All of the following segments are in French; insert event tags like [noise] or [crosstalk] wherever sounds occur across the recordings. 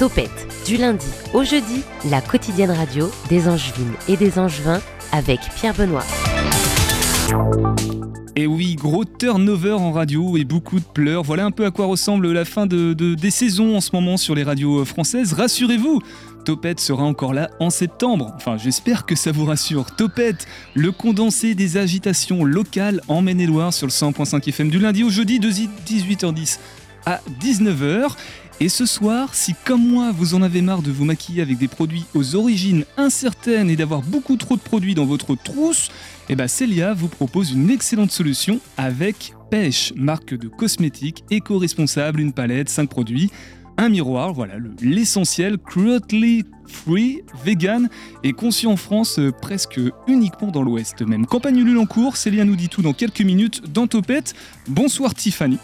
Topette, du lundi au jeudi, la quotidienne radio des Angevines et des Angevins avec Pierre Benoît. Et oui, gros turnover en radio et beaucoup de pleurs. Voilà un peu à quoi ressemble la fin de, des saisons en ce moment sur les radios françaises. Rassurez-vous, Topette sera encore là en septembre. Enfin, j'espère que ça vous rassure. Topette, le condensé des agitations locales en Maine-et-Loire sur le 100.5 FM du lundi au jeudi de 18h10 à 19h. Et ce soir, si comme moi vous en avez marre de vous maquiller avec des produits aux origines incertaines et d'avoir beaucoup trop de produits dans votre trousse, eh ben Celia vous propose une excellente solution avec Pêche, marque de cosmétiques éco-responsable, une palette, 5 produits, un miroir, voilà l'essentiel, cruelty free, vegan et conçu en France euh, presque uniquement dans l'Ouest même. Campagne Ulule en cours, Célia nous dit tout dans quelques minutes dans Topette. Bonsoir Tiffany.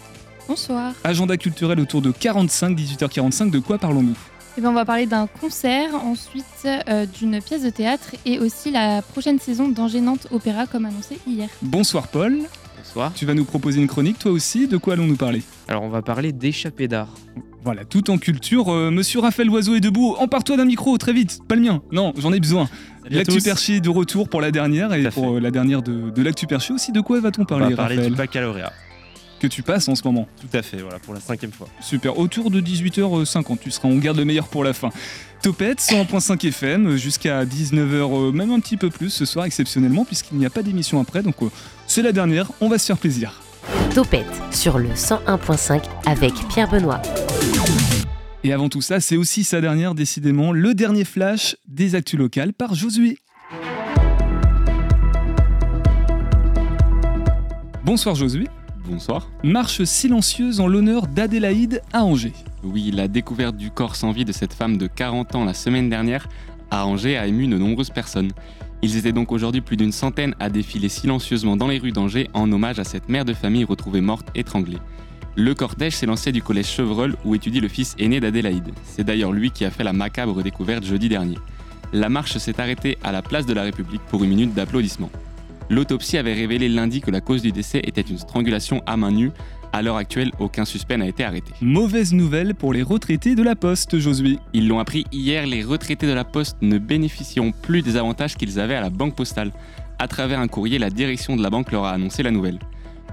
Bonsoir. Agenda culturel autour de 45, 18h45, de quoi parlons-nous? Eh bien, on va parler d'un concert, ensuite euh, d'une pièce de théâtre et aussi la prochaine saison d'Angénante Opéra comme annoncé hier. Bonsoir Paul. Bonsoir. Tu vas nous proposer une chronique toi aussi, de quoi allons-nous parler? Alors on va parler d'échappée d'art. Voilà, tout en culture. Euh, Monsieur Raphaël Loiseau est debout. Empare-toi d'un micro, très vite. Pas le mien. Non, j'en ai besoin. L'actu perché de retour pour la dernière et pour euh, la dernière de, de l'actu perché aussi. De quoi va-t-on parler On va parler du baccalauréat que tu passes en ce moment. Tout à fait, voilà, pour la cinquième fois. Super, autour de 18h50, tu seras, on garde le meilleur pour la fin. Topette, 101.5 FM, jusqu'à 19h, euh, même un petit peu plus ce soir exceptionnellement, puisqu'il n'y a pas d'émission après, donc euh, c'est la dernière, on va se faire plaisir. Topette sur le 101.5 avec Pierre Benoît. Et avant tout ça, c'est aussi sa dernière, décidément, le dernier flash des actus locales par Josué. Bonsoir Josué. Bonsoir. Marche silencieuse en l'honneur d'Adélaïde à Angers. Oui, la découverte du corps sans vie de cette femme de 40 ans la semaine dernière à Angers a ému de nombreuses personnes. Ils étaient donc aujourd'hui plus d'une centaine à défiler silencieusement dans les rues d'Angers en hommage à cette mère de famille retrouvée morte étranglée. Le cortège s'est lancé du collège Chevreul où étudie le fils aîné d'Adélaïde. C'est d'ailleurs lui qui a fait la macabre découverte jeudi dernier. La marche s'est arrêtée à la place de la République pour une minute d'applaudissements. L'autopsie avait révélé lundi que la cause du décès était une strangulation à main nue. À l'heure actuelle, aucun suspect n'a été arrêté. Mauvaise nouvelle pour les retraités de la Poste, Josué. Ils l'ont appris hier, les retraités de la Poste ne bénéficieront plus des avantages qu'ils avaient à la banque postale. À travers un courrier, la direction de la banque leur a annoncé la nouvelle.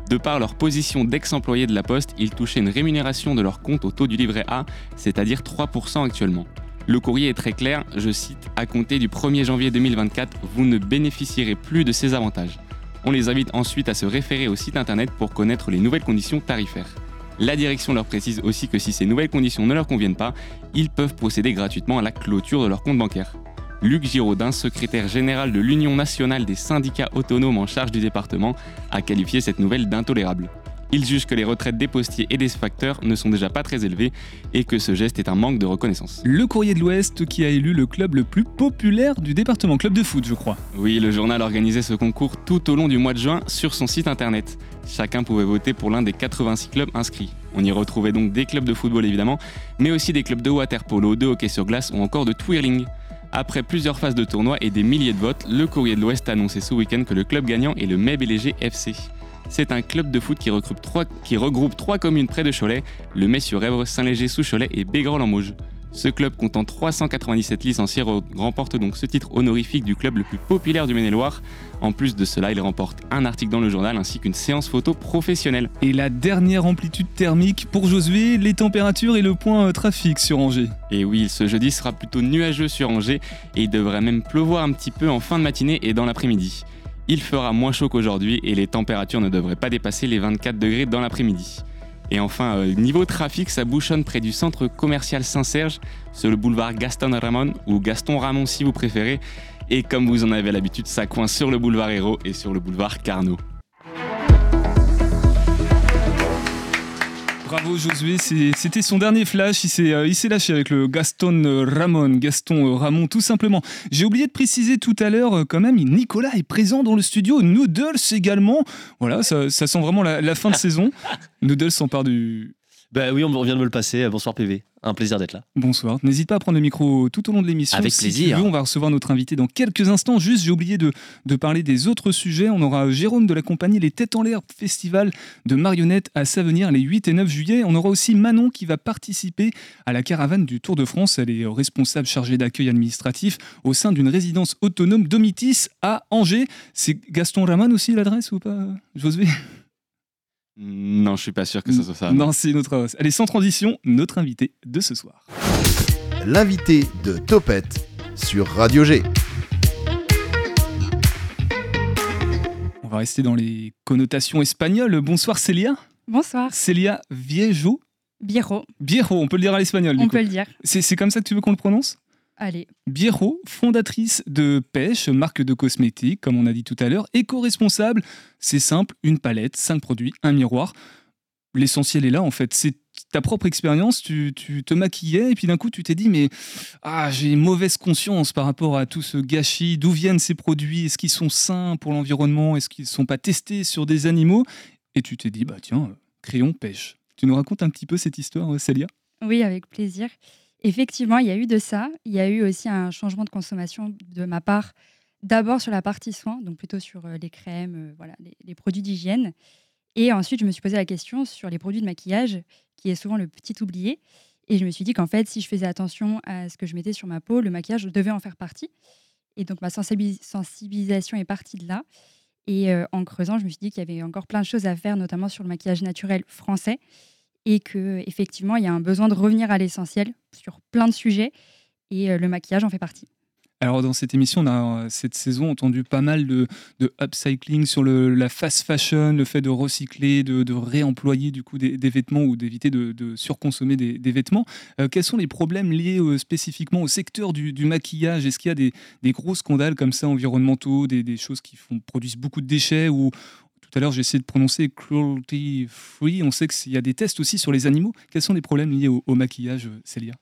De par leur position d'ex-employés de la Poste, ils touchaient une rémunération de leur compte au taux du livret A, c'est-à-dire 3% actuellement. Le courrier est très clair, je cite, à compter du 1er janvier 2024, vous ne bénéficierez plus de ces avantages. On les invite ensuite à se référer au site internet pour connaître les nouvelles conditions tarifaires. La direction leur précise aussi que si ces nouvelles conditions ne leur conviennent pas, ils peuvent procéder gratuitement à la clôture de leur compte bancaire. Luc Giraudin, secrétaire général de l'Union nationale des syndicats autonomes en charge du département, a qualifié cette nouvelle d'intolérable. Il juge que les retraites des postiers et des facteurs ne sont déjà pas très élevées et que ce geste est un manque de reconnaissance. Le Courrier de l'Ouest qui a élu le club le plus populaire du département, club de foot je crois. Oui, le journal organisait ce concours tout au long du mois de juin sur son site internet. Chacun pouvait voter pour l'un des 86 clubs inscrits. On y retrouvait donc des clubs de football évidemment, mais aussi des clubs de waterpolo, de hockey sur glace ou encore de twirling. Après plusieurs phases de tournoi et des milliers de votes, le Courrier de l'Ouest a annoncé ce week-end que le club gagnant est le Mébéléger FC. C'est un club de foot qui, regroupe trois, communes près de Cholet, le Messieurs-Rèvres, Saint-Léger-sous-Cholet et Bégrol-en-Mauge. Ce club comptant 397 licenciés remporte donc ce titre honorifique du club le plus populaire du Maine-et-Loire. En plus de cela, il remporte un article dans le journal ainsi qu'une séance photo professionnelle. Et la dernière amplitude thermique pour Josué, les températures et le point euh, trafic sur Angers. Et oui, ce jeudi sera plutôt nuageux sur Angers et il devrait même pleuvoir un petit peu en fin de matinée et dans l'après-midi. Il fera moins chaud qu'aujourd'hui et les températures ne devraient pas dépasser les 24 degrés dans l'après-midi. Et enfin, euh, niveau trafic, ça bouchonne près du centre commercial Saint-Serge, sur le boulevard Gaston Ramon, ou Gaston Ramon si vous préférez. Et comme vous en avez l'habitude, ça coince sur le boulevard Hérault et sur le boulevard Carnot. Bravo Josué, c'était son dernier flash, euh, il s'est lâché avec le Gaston Ramon, Gaston euh, Ramon tout simplement. J'ai oublié de préciser tout à l'heure euh, quand même, Nicolas est présent dans le studio, Noodles également. Voilà, ça, sent vraiment la, fin de [laughs] saison. Noodles s'empare du... Bah oui, on vient de me le passer, bonsoir PV. Un plaisir d'être là. Bonsoir. N'hésite pas à prendre le micro tout au long de l'émission. Avec si plaisir. Veux, on va recevoir notre invité dans quelques instants. Juste, j'ai oublié de, de parler des autres sujets. On aura Jérôme de la compagnie Les Têtes en l'air Festival de marionnettes à Savenir les 8 et 9 juillet. On aura aussi Manon qui va participer à la caravane du Tour de France. Elle est responsable chargée d'accueil administratif au sein d'une résidence autonome Domitis à Angers. C'est Gaston Raman aussi l'adresse ou pas, Josué Non, je suis pas sûr que ce soit ça. Non, c'est notre. Allez, sans transition, notre invité de ce soir. L'invité de Topette sur Radio G. On va rester dans les connotations espagnoles. Bonsoir Célia. Bonsoir. Célia Viejo. Biro, Viejo, on peut le dire à l'espagnol. du on coup. peut le dire. C'est c'est comme ça que tu veux qu'on le prononce? Allez, Viejo, fondatrice de Pêche, marque de cosmétiques, comme on a dit tout à l'heure, éco-responsable. C'est simple, une palette, cinq produits, un miroir. L'essentiel est là, en fait. C'est ta propre expérience. Tu, tu te maquillais et puis d'un coup, tu t'es dit, mais ah, j'ai mauvaise conscience par rapport à tout ce gâchis. D'où viennent ces produits? Est-ce qu'ils sont sains pour l'environnement? Est-ce qu'ils ne sont pas testés sur des animaux? Et tu t'es dit, bah tiens, euh, créons Pêche. Tu nous racontes un petit peu cette histoire, euh, Célia? Oui, avec plaisir. Effectivement, il y a eu de ça. Il y a eu aussi un changement de consommation de ma part. D'abord sur la partie soins, donc plutôt sur euh, les crèmes, euh, voilà, les, produits d'hygiène. Et ensuite, je me suis posé la question sur les produits de maquillage, qui est souvent le petit oublié. Et je me suis dit qu'en fait, si je faisais attention à ce que je mettais sur ma peau, le maquillage devait en faire partie. Et donc, ma sensibilis- sensibilisation est partie de là. Et euh, en creusant, je me suis dit qu'il y avait encore plein de choses à faire, notamment sur le maquillage naturel français. Et que effectivement, il y a un besoin de revenir à l'essentiel sur plein de sujets. Et euh, le maquillage en fait partie. Alors dans cette émission, on a euh, cette saison entendu pas mal de, upcycling sur la fast fashion, le fait de recycler, de, réemployer du coup des, vêtements ou d'éviter de, surconsommer des, vêtements. Euh, quels sont les problèmes liés spécifiquement au secteur du, maquillage? Est-ce qu'il y a des, gros scandales comme ça environnementaux, des, choses qui produisent beaucoup de déchets ou tout à l'heure j'ai essayé de prononcer cruelty free. On sait qu'il y a des tests aussi sur les animaux. Quels sont les problèmes liés au, maquillage, Célia?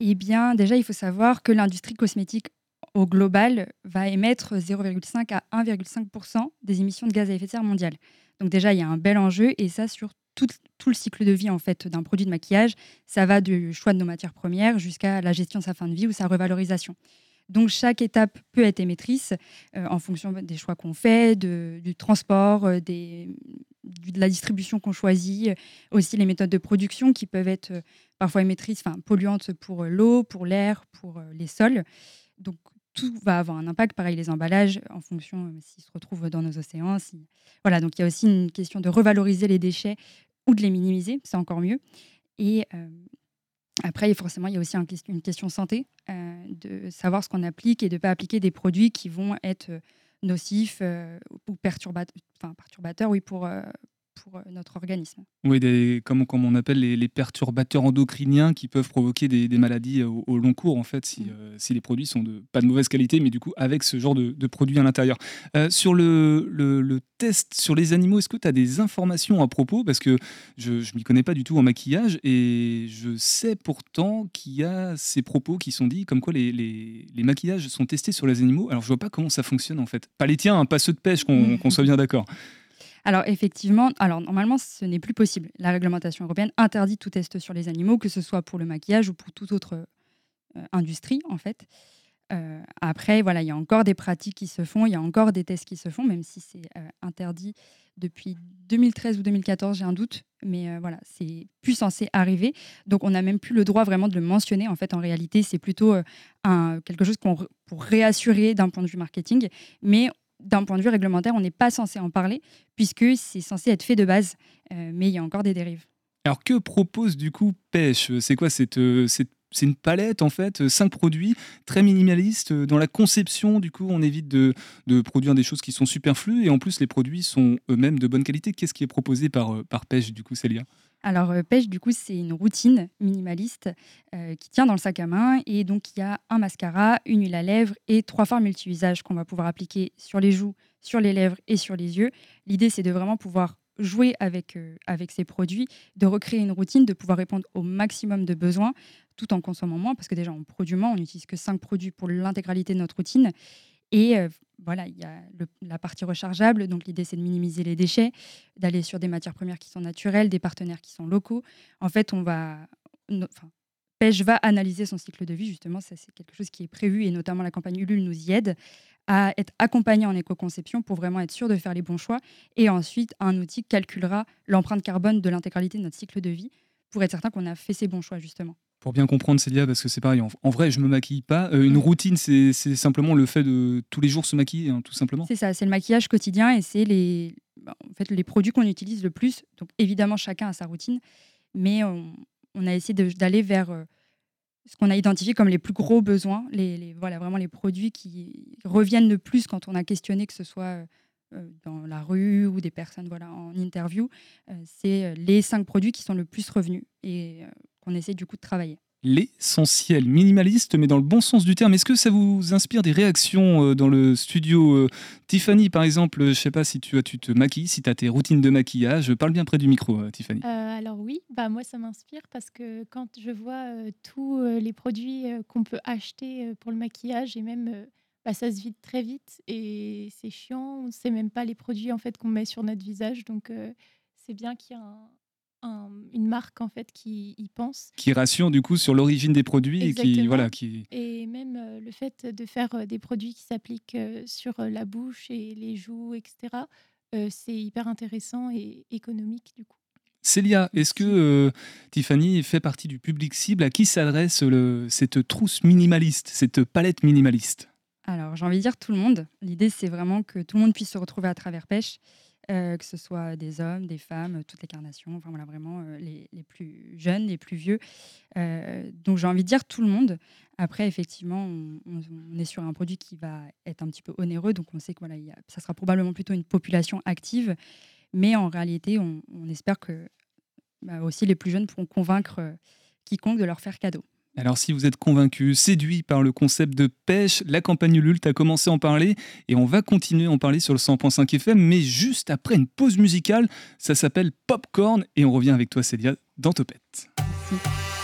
Eh bien, déjà, il faut savoir que l'industrie cosmétique au global va émettre 0,5 à 1,5 des émissions de gaz à effet de serre mondiales. Donc déjà, il y a un bel enjeu et ça sur tout, tout le cycle de vie en fait d'un produit de maquillage. Ça va du choix de nos matières premières jusqu'à la gestion de sa fin de vie ou sa revalorisation. Donc chaque étape peut être émettrice euh, en fonction des choix qu'on fait, du transport, euh, de la distribution qu'on choisit, euh, aussi les méthodes de production qui peuvent être parfois émettrices, enfin polluantes pour l'eau, pour l'air, pour les sols. Donc tout va avoir un impact. Pareil, les emballages, en fonction s'ils se retrouvent dans nos océans. Voilà, donc il y a aussi une question de revaloriser les déchets ou de les minimiser, c'est encore mieux. Et après, forcément, il y a aussi une question santé, euh, de savoir ce qu'on applique et de ne pas appliquer des produits qui vont être euh, nocifs euh, ou perturbateurs, enfin, perturbateurs oui, pour, pour euh, notre organisme. Oui, des, comme, comme on appelle les, les perturbateurs endocriniens qui peuvent provoquer des, des maladies au, au long cours, en fait, si, Mm. euh, si les produits sont de pas de mauvaise qualité, mais du coup avec ce genre de, de produits à l'intérieur. Euh, sur le, le- le test sur les animaux, est-ce que tu as des informations à propos? Parce que je ne m'y connais pas du tout en maquillage et je sais pourtant qu'il y a ces propos qui sont dits comme quoi les, les- les maquillages sont testés sur les animaux. Alors je vois pas comment ça fonctionne en fait. Pas les tiens, hein, pas ceux de pêche, qu'on qu'on soit bien d'accord. Alors effectivement, alors normalement ce n'est plus possible. La réglementation européenne interdit tout test sur les animaux, que ce soit pour le maquillage ou pour toute autre euh, industrie en fait. Euh, après, voilà, il y a encore des pratiques qui se font, il y a encore des tests qui se font, même si c'est euh, interdit depuis 2013 ou 2014, j'ai un doute, mais euh, voilà, c'est plus censé arriver. Donc on n'a même plus le droit vraiment de le mentionner. En fait, en réalité, c'est plutôt quelque chose pour réassurer d'un point de vue marketing, mais d'un point de vue réglementaire, on n'est pas censé en parler puisque c'est censé être fait de base, euh, mais il y a encore des dérives. Alors que propose du coup Pêche? C'est quoi cette, euh, cette- c'est une palette en fait, euh, cinq produits très minimalistes. Dans la conception, du coup, on évite de, de produire des choses qui sont superflues et en plus les produits sont eux-mêmes de bonne qualité. Qu'est-ce qui est proposé par, par Pêche du coup, Célia? Alors, euh, pêche, du coup, c'est une routine minimaliste euh, qui tient dans le sac à main. Et donc, il y a un mascara, une huile à lèvres et trois fards multi-usages qu'on va pouvoir appliquer sur les joues, sur les lèvres et sur les yeux. L'idée, c'est de vraiment pouvoir jouer avec, euh, avec ces produits, de recréer une routine, de pouvoir répondre au maximum de besoins tout en consommant moins, parce que déjà, on produit moins, on n'utilise que cinq produits pour l'intégralité de notre routine. Et voilà, il y a la partie rechargeable. Donc, l'idée, c'est de minimiser les déchets, d'aller sur des matières premières qui sont naturelles, des partenaires qui sont locaux. En fait, on va. Pêche va analyser son cycle de vie, justement, c'est quelque chose qui est prévu et notamment la campagne Ulule nous y aide à être accompagné en éco-conception pour vraiment être sûr de faire les bons choix. Et ensuite, un outil calculera l'empreinte carbone de l'intégralité de notre cycle de vie pour être certain qu'on a fait ces bons choix, justement. Pour bien comprendre, Célia, parce que c'est pareil, en, vrai, je me maquille pas. Euh, une routine, c'est simplement le fait de tous les jours se maquiller, hein, tout simplement. C'est ça, c'est le maquillage quotidien et c'est les, bah, en fait, les produits qu'on utilise le plus. Donc évidemment, chacun a sa routine, mais on, on a essayé d'aller vers euh, ce qu'on a identifié comme les plus gros besoins, les, les- voilà, vraiment les produits qui reviennent le plus quand on a questionné, que ce soit euh, dans la rue ou des personnes voilà, en interview. Euh, c'est euh, les cinq produits qui sont le plus revenus et euh, qu'on essaie du coup de travailler. L'essentiel, minimaliste, mais dans le bon sens du terme. Est-ce que ça vous inspire des réactions euh, dans le studio euh, Tiffany, par exemple, euh, je sais pas si tu, as, tu te maquilles, si tu as tes routines de maquillage. Parle bien près du micro, euh, Tiffany. Euh, alors oui, bah moi ça m'inspire parce que quand je vois euh, tous euh, les produits euh, qu'on peut acheter euh, pour le maquillage et même euh, bah, ça se vide très vite et c'est chiant, on ne sait même pas les produits en fait qu'on met sur notre visage donc euh, c'est bien qu'il y ait un- un- une marque en fait qui y pense Qui rassure du coup sur l'origine des produits et qui. Voilà, qui... et même euh, le fait de faire euh, des produits qui s'appliquent sur la bouche et les joues etc. c'est hyper intéressant et économique du coup. Célia, est-ce que euh, Tiffany fait partie du public cible À qui s'adresse cette trousse minimaliste, cette palette minimaliste? Alors, j'ai envie de dire tout le monde. L'idée, c'est vraiment que tout le monde puisse se retrouver à travers pêche, euh, que ce soit des hommes, des femmes, toutes les carnations, enfin voilà, vraiment euh, les, plus jeunes, les plus vieux. Euh, donc, j'ai envie de dire tout le monde. Après, effectivement, on, est sur un produit qui va être un petit peu onéreux, donc on sait que voilà, ça sera probablement plutôt une population active. Mais en réalité, on, espère que bah, aussi les plus jeunes pourront convaincre euh, quiconque de leur faire cadeau. Alors si vous êtes convaincu, séduit par le concept de pêche, la campagne Ulule a commencé à en parler et on va continuer à en parler sur le 100.5 FM, mais juste après une pause musicale, ça s'appelle Popcorn et on revient avec toi Célia dans Topette. Et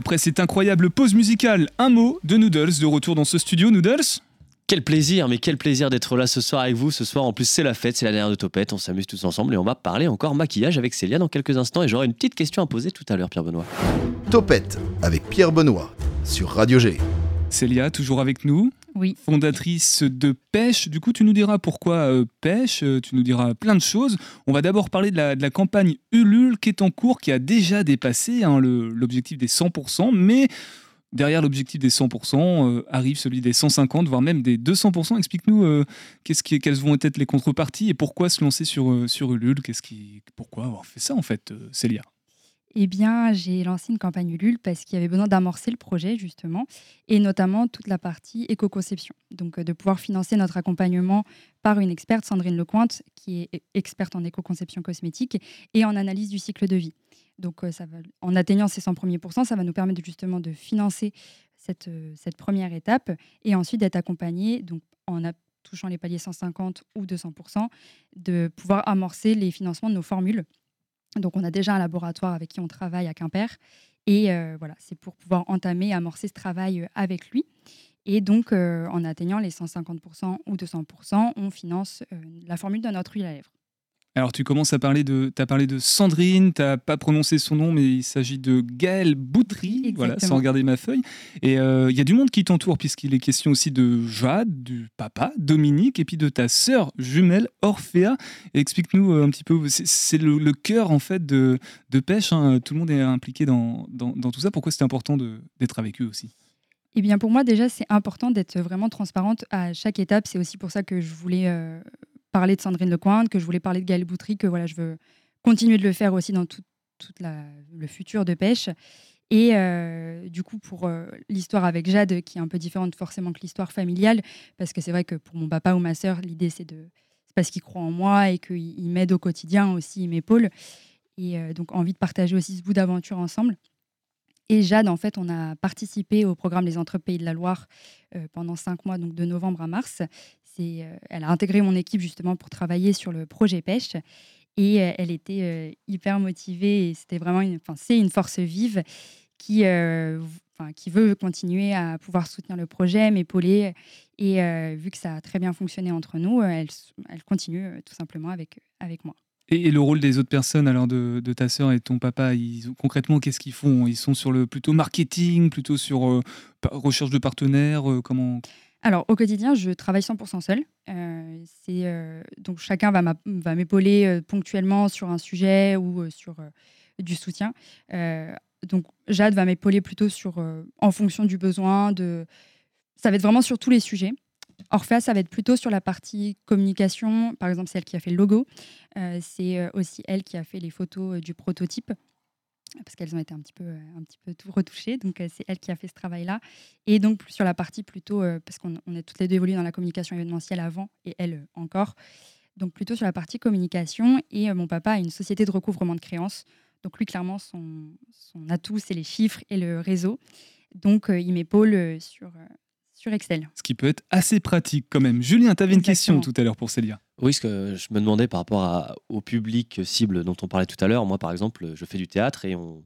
après cette incroyable pause musicale, un mot de Noodles de retour dans ce studio Noodles Quel plaisir, mais quel plaisir d'être là ce soir avec vous. Ce soir, en plus, c'est la fête, c'est la dernière de Topette. On s'amuse tous ensemble et on va parler encore maquillage avec Célia dans quelques instants. Et j'aurai une petite question à poser tout à l'heure, Pierre Benoît. Topette avec Pierre Benoît sur Radio G. Célia, toujours avec nous Oui. fondatrice de Pêche. Du coup, tu nous diras pourquoi euh, Pêche, euh, tu nous diras plein de choses. On va d'abord parler de la, campagne Ulule qui est en cours, qui a déjà dépassé hein, l'objectif des 100%, mais derrière l'objectif des 100% euh, arrive celui des 150, voire même des 200%. Explique-nous euh, quelles vont être les contreparties et pourquoi se lancer sur, Ulule? Pourquoi avoir fait ça en fait, Célia? Eh bien, j'ai lancé une campagne Ulule parce qu'il y avait besoin d'amorcer le projet, justement, et notamment toute la partie éco-conception. Donc, euh, de pouvoir financer notre accompagnement par une experte, Sandrine Lecointe, qui est experte en éco-conception cosmétique et en analyse du cycle de vie. Donc, euh, en atteignant ces 100 premiers pourcents, ça va nous permettre justement de financer cette, euh, première étape et ensuite d'être accompagné, donc en touchant les paliers 150 ou 200 de pouvoir amorcer les financements de nos formules. Donc, on a déjà un laboratoire avec qui on travaille à Quimper. Et euh, voilà, c'est pour pouvoir entamer amorcer ce travail euh, avec lui. Et donc, euh, en atteignant les 150% ou 200%, on finance la formule de notre huile à lèvres. Alors tu commences à parler de, as parlé de Sandrine, tu n'as pas prononcé son nom, mais il s'agit de Gaëlle Boutry, voilà, sans regarder ma feuille. Et euh, il y a du monde qui t'entoure, puisqu'il est question aussi de Jade, du papa, Dominique, et puis de ta sœur jumelle, Orphea. Et Explique-nous euh, un petit peu, c'est- le, le cœur en fait de, de pêche, hein. tout le monde est impliqué dans, dans, dans tout ça. Pourquoi c'est important d'être avec eux aussi? Eh bien, pour moi, déjà, c'est important d'être vraiment transparente à chaque étape. C'est aussi pour ça que je voulais euh, parler de Sandrine Lecointe, que je voulais parler de Gaëlle Boutry, que voilà, je veux continuer de le faire aussi dans tout, le futur de pêche. Et euh, du coup, pour euh, l'histoire avec Jade, qui est un peu différente forcément que l'histoire familiale, parce que c'est vrai que pour mon papa ou ma sœur, l'idée, c'est de. C'est parce qu'il croit en moi et qu'il il m'aide au quotidien aussi, il m'épaule. Et euh, donc, envie de partager aussi ce bout d'aventure ensemble. Et Jade, en fait, on a participé au programme Les Entre Pays de la Loire pendant cinq mois, donc de novembre à mars. Euh, elle a intégré mon équipe justement pour travailler sur le projet pêche. Et euh, elle était euh, hyper motivée et c'était vraiment enfin, c'est une force vive qui, qui veut continuer à pouvoir soutenir le projet, m'épauler. Et vu que ça a très bien fonctionné entre nous, elle, elle continue tout simplement avec, avec moi. et, le rôle des autres personnes, alors de, ta sœur et de ton papa, ils, concrètement, qu'est-ce qu'ils font? Ils sont sur le plutôt marketing, plutôt sur recherche de partenaires Comment? Alors, au quotidien, je travaille 100% seule. Euh, euh, donc, chacun va m'épauler euh, ponctuellement sur un sujet ou sur du soutien. Donc, Jade va m'épauler plutôt sur, en fonction du besoin. De... Ça va être vraiment sur tous les sujets. Orphea, ça va être plutôt sur la partie communication. Par exemple, c'est elle qui a fait le logo. C'est aussi elle qui a fait les photos du prototype parce qu'elles ont été un petit peu, euh, un petit peu tout retouchées. Donc, euh, c'est elle qui a fait ce travail-là. Et donc, sur la partie plutôt, euh, parce qu'on on est toutes les deux évoluées dans la communication événementielle avant, et elle encore. Donc, plutôt sur la partie communication. Et mon papa a une société de recouvrement de créances. Donc, lui, clairement, son, atout, c'est les chiffres et le réseau. Donc, il m'épaule sur, sur Excel. Ce qui peut être assez pratique quand même. Julien, tu avais une question tout à l'heure pour Célia. Oui, ce que je me demandais par rapport à- au public cible dont on parlait tout à l'heure. Moi, par exemple, je fais du théâtre et on,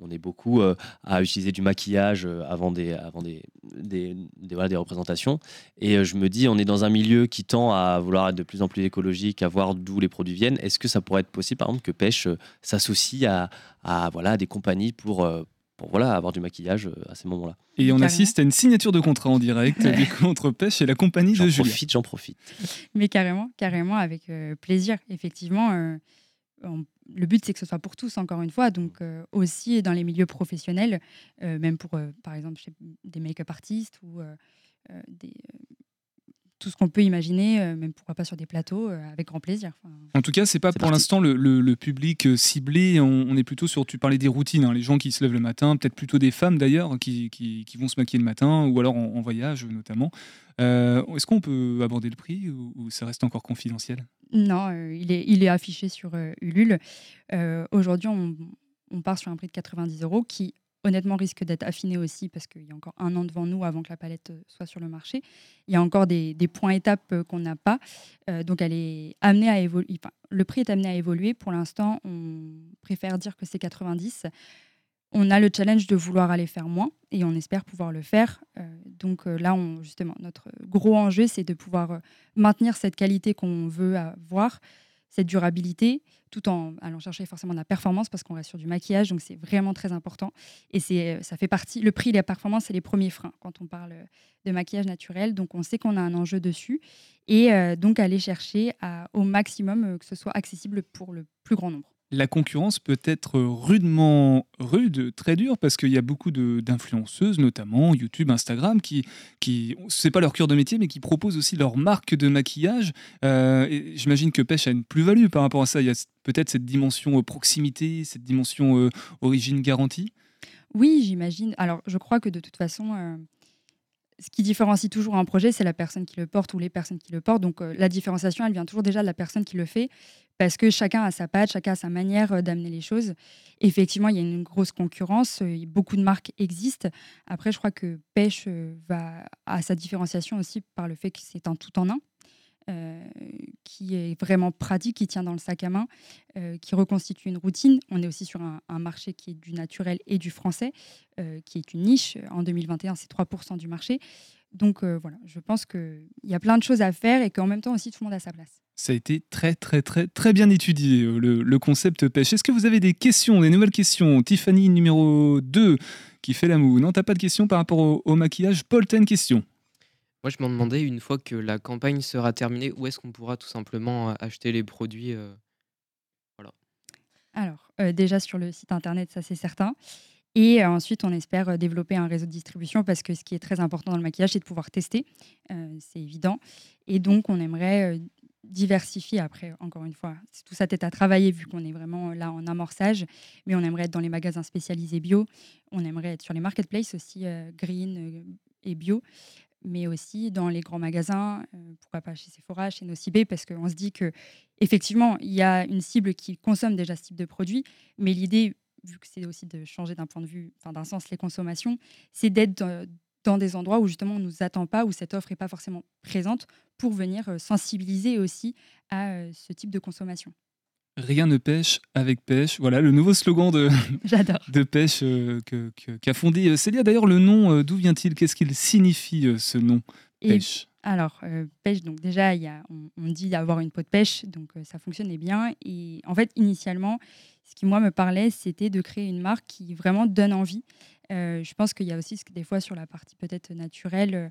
on est beaucoup euh, à utiliser du maquillage euh, avant des, avant des, des, des- voilà, des représentations. Et euh, je me dis, on est dans un milieu qui tend à vouloir être de plus en plus écologique, à voir d'où les produits viennent. Est-ce que ça pourrait être possible, par exemple, que Pêche s'associe à, à, voilà, des compagnies pour, euh, pour voilà, avoir du maquillage euh, à ces moments-là Et on Carrément. assiste à une signature de contrat en direct du coup entre Pêche et la compagnie J'en de Julien. profite, j'en profite. Mais carrément, carrément, avec euh, plaisir. Effectivement, euh, on- le but, c'est que ce soit pour tous, encore une fois. Donc, euh, aussi dans les milieux professionnels, euh, même pour, euh, par exemple, chez des make-up artistes ou des, euh, tout ce qu'on peut imaginer, euh, même pourquoi pas sur des plateaux, euh, avec grand plaisir. Enfin, En tout cas, c'est pas pour l'instant le, le- le public euh, ciblé. On, on est plutôt sur, tu parlais des routines, hein, les gens qui se lèvent le matin, peut-être plutôt des femmes d'ailleurs, qui, qui- qui vont se maquiller le matin, ou alors en, en voyage notamment. Euh, Est-ce qu'on peut aborder le prix ou, ou ça reste encore confidentiel? Non, euh, il, est, il est affiché sur euh, Ulule. Euh, Aujourd'hui, on, on part sur un prix de 90 euros qui, honnêtement, risque d'être affiné aussi parce qu'il y a encore un an devant nous avant que la palette euh, soit sur le marché. Il y a encore des, points étapes euh, qu'on n'a pas. Euh, donc, elle est amenée à évoluer. Le prix est amené à évoluer. Pour l'instant, on préfère dire que c'est 90. on a le challenge de vouloir aller faire moins et on espère pouvoir le faire. Donc là, justement, notre gros enjeu, c'est de pouvoir maintenir cette qualité qu'on veut avoir, cette durabilité, tout en allant chercher forcément de la performance parce qu'on reste sur du maquillage, donc c'est vraiment très important. Et c'est, ça fait partie, le prix et la performance, c'est les premiers freins quand on parle de maquillage naturel. Donc on sait qu'on a un enjeu dessus et donc aller chercher au maximum que ce soit accessible pour le plus grand nombre la concurrence peut être rudement rude, très dure, parce qu'il y a beaucoup d'influenceuses, notamment YouTube, Instagram, qui, qui c'est pas leur cœur de métier, mais qui proposent aussi leur marque de maquillage. Euh, j'imagine que Pêche a une plus-value par rapport à ça. Il y a peut-être cette dimension euh, proximité, cette dimension euh, origine garantie? Oui, j'imagine. Alors, je crois que de toute façon, ce qui différencie toujours un projet, c'est la personne qui le porte ou les personnes qui le portent. Donc la différenciation, elle vient toujours déjà de la personne qui le fait parce que chacun a sa patte, chacun a sa manière euh, d'amener les choses. Effectivement, il y a une grosse concurrence, euh, beaucoup de marques existent. Après, je crois que Pêche euh, va à sa différenciation aussi par le fait que c'est un tout en un. Qui est vraiment pratique, qui tient dans le sac à main, qui reconstitue une routine. On est aussi sur un, marché qui est du naturel et du français, qui est une niche. En 2021, c'est 3% du marché. Donc voilà, je pense qu'il y a plein de choses à faire et qu'en même temps aussi, tout le monde a sa place ça a été très très très très bien étudié, euh, le, concept pêche. Est-ce que vous avez des questions, des nouvelles questions? Tiffany numéro 2 qui fait la moue. Non, t'as pas de questions par rapport au, maquillage? Paul, t'as une question? Moi, je m'en demandais, une fois que la campagne sera terminée, où est-ce qu'on pourra tout simplement euh, acheter les produits euh, Voilà. Alors, déjà sur le site internet, ça c'est certain. Et ensuite, on espère développer un réseau de distribution parce que ce qui est très important dans le maquillage, c'est de pouvoir tester. c'est évident. Et donc, on aimerait diversifier après, encore une fois. Tout ça tête à travailler vu qu'on est vraiment là en amorçage, mais on aimerait être dans les magasins spécialisés bio, on aimerait être sur les marketplaces aussi euh, green euh, et bio, mais aussi dans les grands magasins, euh, pourquoi pas chez Sephora, chez Nocibé, parce qu'on se dit que effectivement, il y a une cible qui consomme déjà ce type de produit, mais l'idée, vu que c'est aussi de changer d'un point de vue, d'un sens les consommations, c'est d'être dans des endroits où justement on ne nous attend pas, où cette offre n'est pas forcément présente, pour venir euh, sensibiliser aussi à euh, ce type de consommation. Rien ne pêche avec pêche. Voilà le nouveau slogan de, [laughs] de pêche euh, qu'a fondé Célia. D'ailleurs, le nom, d'où vient-il? Qu'est-ce qu'il signifie ce nom Pêche? alors, pêche, donc déjà, y a, on, on dit d'avoir une peau de pêche, donc ça fonctionnait bien. Et en fait, initialement, ce qui, moi, me parlait, c'était de créer une marque qui vraiment donne envie. Euh, je pense qu'il y a aussi des fois sur la partie peut-être naturelle, euh,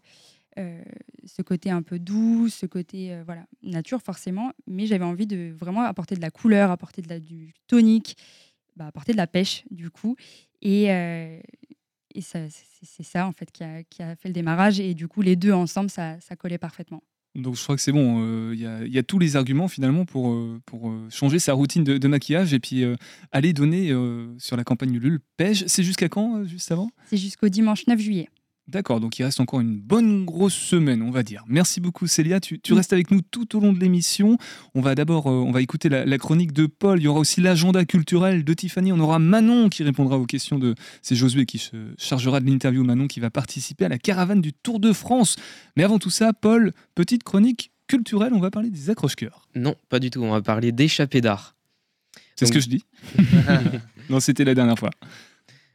ce côté un peu doux, ce côté euh, voilà nature forcément, mais j'avais envie de vraiment apporter de la couleur, apporter de la, du tonique, bah, apporter de la pêche du coup. Et, et c'est ça en fait qui a, qui a, fait le démarrage et du coup les deux ensemble ça, ça collait parfaitement. Donc je crois que c'est bon, il euh, y, a tous les arguments finalement pour, euh, pour euh, changer sa routine de, maquillage et puis aller donner sur la campagne Ulule Pêche. C'est jusqu'à quand, juste avant? C'est jusqu'au dimanche 9 juillet. D'accord, donc il reste encore une bonne grosse semaine, on va dire. Merci beaucoup Célia, tu, restes avec nous tout au long de l'émission. On va d'abord euh, on va écouter la, chronique de Paul, il y aura aussi l'agenda culturel de Tiffany, on aura Manon qui répondra aux questions de... C'est Josué qui se chargera de l'interview, Manon qui va participer à la caravane du Tour de France. Mais avant tout ça, Paul, petite chronique culturelle, on va parler des accroche-coeurs. Non, pas du tout, on va parler d'échappée d'art. C'est ce que je dis [laughs] Non, c'était la dernière fois.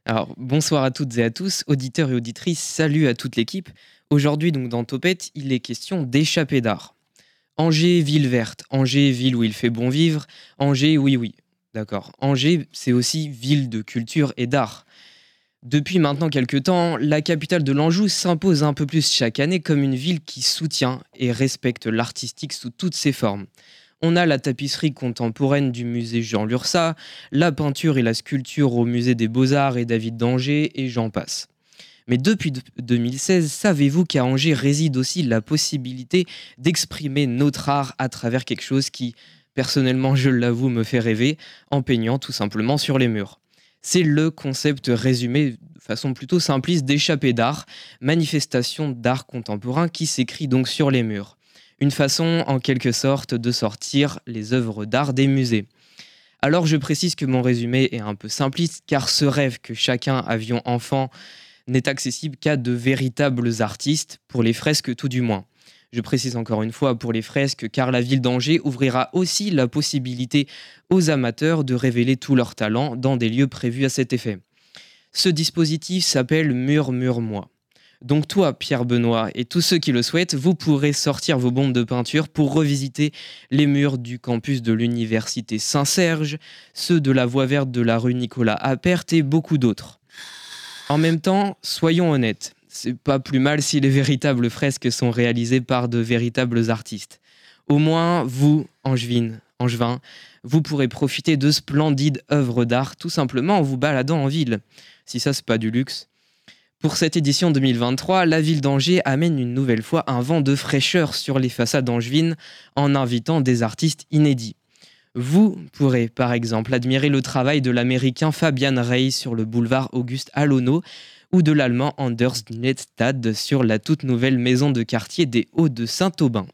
Alors, bonsoir à toutes et à tous, auditeurs et auditrices, salut à toute l'équipe. Aujourd'hui, donc dans Topette, il est question d'échapper d'art. Angers, ville verte. Angers, ville où il fait bon vivre. Angers, oui, oui. D'accord. Angers, c'est aussi ville de culture et d'art. Depuis maintenant quelques temps, la capitale de l'Anjou s'impose un peu plus chaque année comme une ville qui soutient et respecte l'artistique sous toutes ses formes. On a la tapisserie contemporaine du musée Jean Lursa, la peinture et la sculpture au musée des Beaux-Arts et David d'Angers, et j'en passe. Mais depuis 2016, savez-vous qu'à Angers réside aussi la possibilité d'exprimer notre art à travers quelque chose qui, personnellement, je l'avoue, me fait rêver, en peignant tout simplement sur les murs? C'est le concept résumé de façon plutôt simpliste d'échappée d'art, manifestation d'art contemporain qui s'écrit donc sur les murs une façon en quelque sorte de sortir les œuvres d'art des musées. Alors je précise que mon résumé est un peu simpliste car ce rêve que chacun avions enfant n'est accessible qu'à de véritables artistes, pour les fresques tout du moins. Je précise encore une fois pour les fresques car la ville d'Angers ouvrira aussi la possibilité aux amateurs de révéler tout leur talent dans des lieux prévus à cet effet. Ce dispositif s'appelle Murmure-moi. Donc toi, Pierre Benoît, et tous ceux qui le souhaitent, vous pourrez sortir vos bombes de peinture pour revisiter les murs du campus de l'université Saint-Serge, ceux de la voie verte de la rue Nicolas Appert et beaucoup d'autres. En même temps, soyons honnêtes, c'est pas plus mal si les véritables fresques sont réalisées par de véritables artistes. Au moins, vous, Angevin, Angevin, vous pourrez profiter de splendides œuvres d'art tout simplement en vous baladant en ville. Si ça, c'est pas du luxe. Pour cette édition 2023, la ville d'Angers amène une nouvelle fois un vent de fraîcheur sur les façades angevines en invitant des artistes inédits. Vous pourrez par exemple admirer le travail de l'américain Fabian Rey sur le boulevard Auguste Alono ou de l'allemand Anders Nedstad sur la toute nouvelle maison de quartier des Hauts de Saint-Aubin.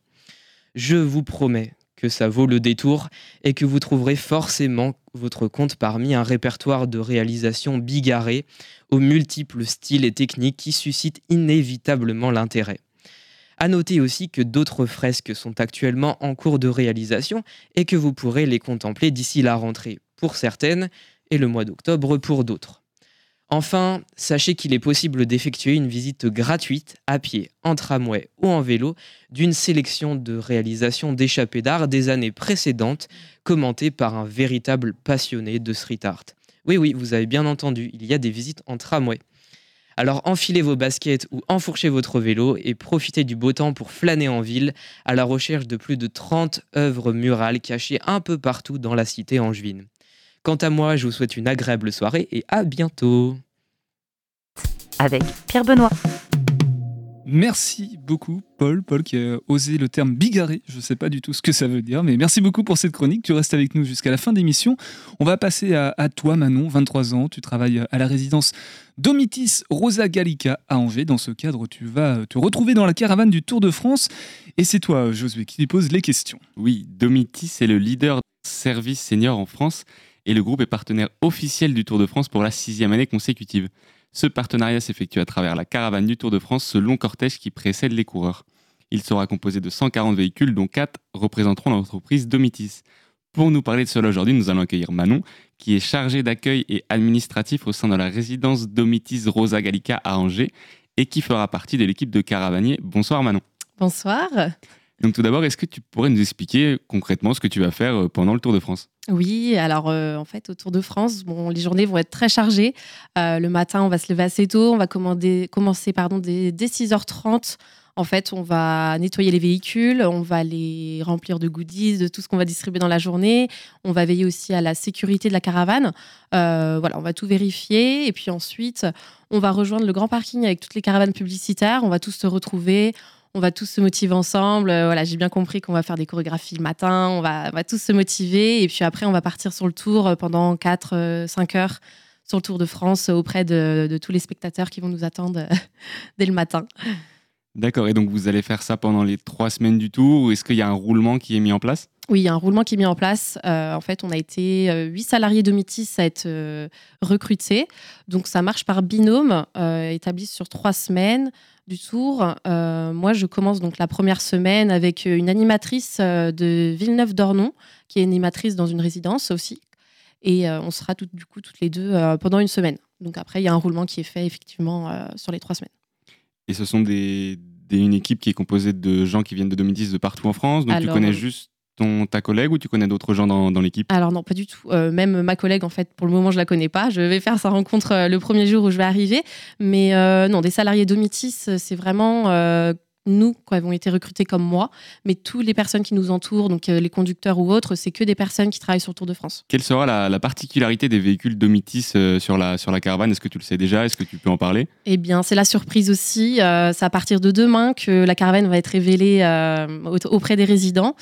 Je vous promets que ça vaut le détour et que vous trouverez forcément votre compte parmi un répertoire de réalisations bigarrées aux multiples styles et techniques qui suscitent inévitablement l'intérêt. À noter aussi que d'autres fresques sont actuellement en cours de réalisation et que vous pourrez les contempler d'ici la rentrée pour certaines et le mois d'octobre pour d'autres. Enfin, sachez qu'il est possible d'effectuer une visite gratuite à pied, en tramway ou en vélo d'une sélection de réalisations d'échappées d'art des années précédentes, commentées par un véritable passionné de street art. Oui, oui, vous avez bien entendu, il y a des visites en tramway. Alors enfilez vos baskets ou enfourchez votre vélo et profitez du beau temps pour flâner en ville à la recherche de plus de 30 œuvres murales cachées un peu partout dans la cité angevine. Quant à moi, je vous souhaite une agréable soirée et à bientôt. Avec Pierre Benoît. Merci beaucoup, Paul. Paul qui a osé le terme bigarré. Je ne sais pas du tout ce que ça veut dire, mais merci beaucoup pour cette chronique. Tu restes avec nous jusqu'à la fin d'émission. On va passer à, à, toi, Manon, 23 ans. Tu travailles à la résidence Domitis Rosa Gallica à Angers. Dans ce cadre, tu vas te retrouver dans la caravane du Tour de France. Et c'est toi, Josué, qui lui pose les questions. Oui, Domitis est le leader service senior en France et le groupe est partenaire officiel du Tour de France pour la sixième année consécutive. Ce partenariat s'effectue à travers la caravane du Tour de France, ce long cortège qui précède les coureurs. Il sera composé de 140 véhicules, dont 4 représenteront l'entreprise Domitis. Pour nous parler de cela aujourd'hui, nous allons accueillir Manon, qui est chargée d'accueil et administratif au sein de la résidence Domitis Rosa Gallica à Angers et qui fera partie de l'équipe de caravaniers. Bonsoir Manon. Bonsoir. Donc tout d'abord, est-ce que tu pourrais nous expliquer concrètement ce que tu vas faire euh, pendant le Tour de France? Oui, alors euh, en fait au Tour de France, bon, les journées vont être très chargées. Euh, le matin, on va se lever assez tôt, on va commencer pardon, dès, dès 6h30. En fait, on va nettoyer les véhicules, on va les remplir de goodies, de tout ce qu'on va distribuer dans la journée. On va veiller aussi à la sécurité de la caravane. Voilà, on va tout vérifier. Et puis ensuite, on va rejoindre le grand parking avec toutes les caravanes publicitaires. On va tous se retrouver on va tous se motiver ensemble. Euh, voilà, j'ai bien compris qu'on va faire des chorégraphies le matin, on va, tous se motiver et puis après on va partir sur le tour euh, pendant 4 5 heures sur le Tour de France auprès de tous les spectateurs qui vont nous attendre [laughs] dès le matin. D'accord, et donc vous allez faire ça pendant les trois semaines du tour ou est-ce qu'il y a un roulement qui est mis en place? Oui, il y a un roulement qui est mis en place. Euh, en fait, on a été euh, huit salariés Domitis à être euh, recrutés. Donc ça marche par binôme, établi sur trois semaines du tour. Moi, je commence donc la première semaine avec une animatrice de Villeneuve-d'Ornon, qui est animatrice dans une résidence aussi. Et on sera tout, du coup toutes les deux pendant une semaine. Donc après, il y a un roulement qui est fait effectivement sur les trois semaines. Et ce sont des, des, une équipe qui est composée de gens qui viennent de Domitis de partout en France. Donc Alors, tu connais juste ton, ta collègue ou tu connais d'autres gens dans, dans l'équipe? Alors non, pas du tout. Euh, même ma collègue, en fait, pour le moment, je la connais pas. Je vais faire sa rencontre euh, le premier jour où je vais arriver. Mais euh, non, des salariés Domitis, c'est vraiment nous qui avons été recrutés comme moi, mais toutes les personnes qui nous entourent, donc euh, les conducteurs ou autres, c'est que des personnes qui travaillent sur le Tour de France. Quelle sera la, la particularité des véhicules Domitis euh, sur, la, sur la caravane? Est-ce que tu le sais déjà? Est-ce que tu peux en parler? Eh bien, c'est la surprise aussi. Euh, c'est à partir de demain que la caravane va être révélée euh, auprès des résidents.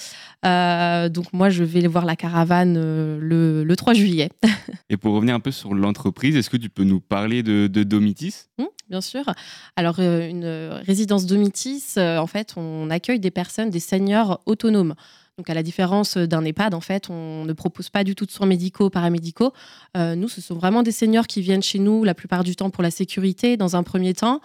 Euh, donc moi, je vais voir la caravane le, le, 3 juillet. [laughs] Et pour revenir un peu sur l'entreprise, est-ce que tu peux nous parler de, de Domitis? Mmh, Bien sûr. Alors, une résidence Domitis, euh, en fait, on accueille des personnes, des seniors autonomes. Donc, à la différence d'un EHPAD, en fait, on ne propose pas du tout de soins médicaux, paramédicaux. Euh, nous, ce sont vraiment des seniors qui viennent chez nous la plupart du temps pour la sécurité, dans un premier temps.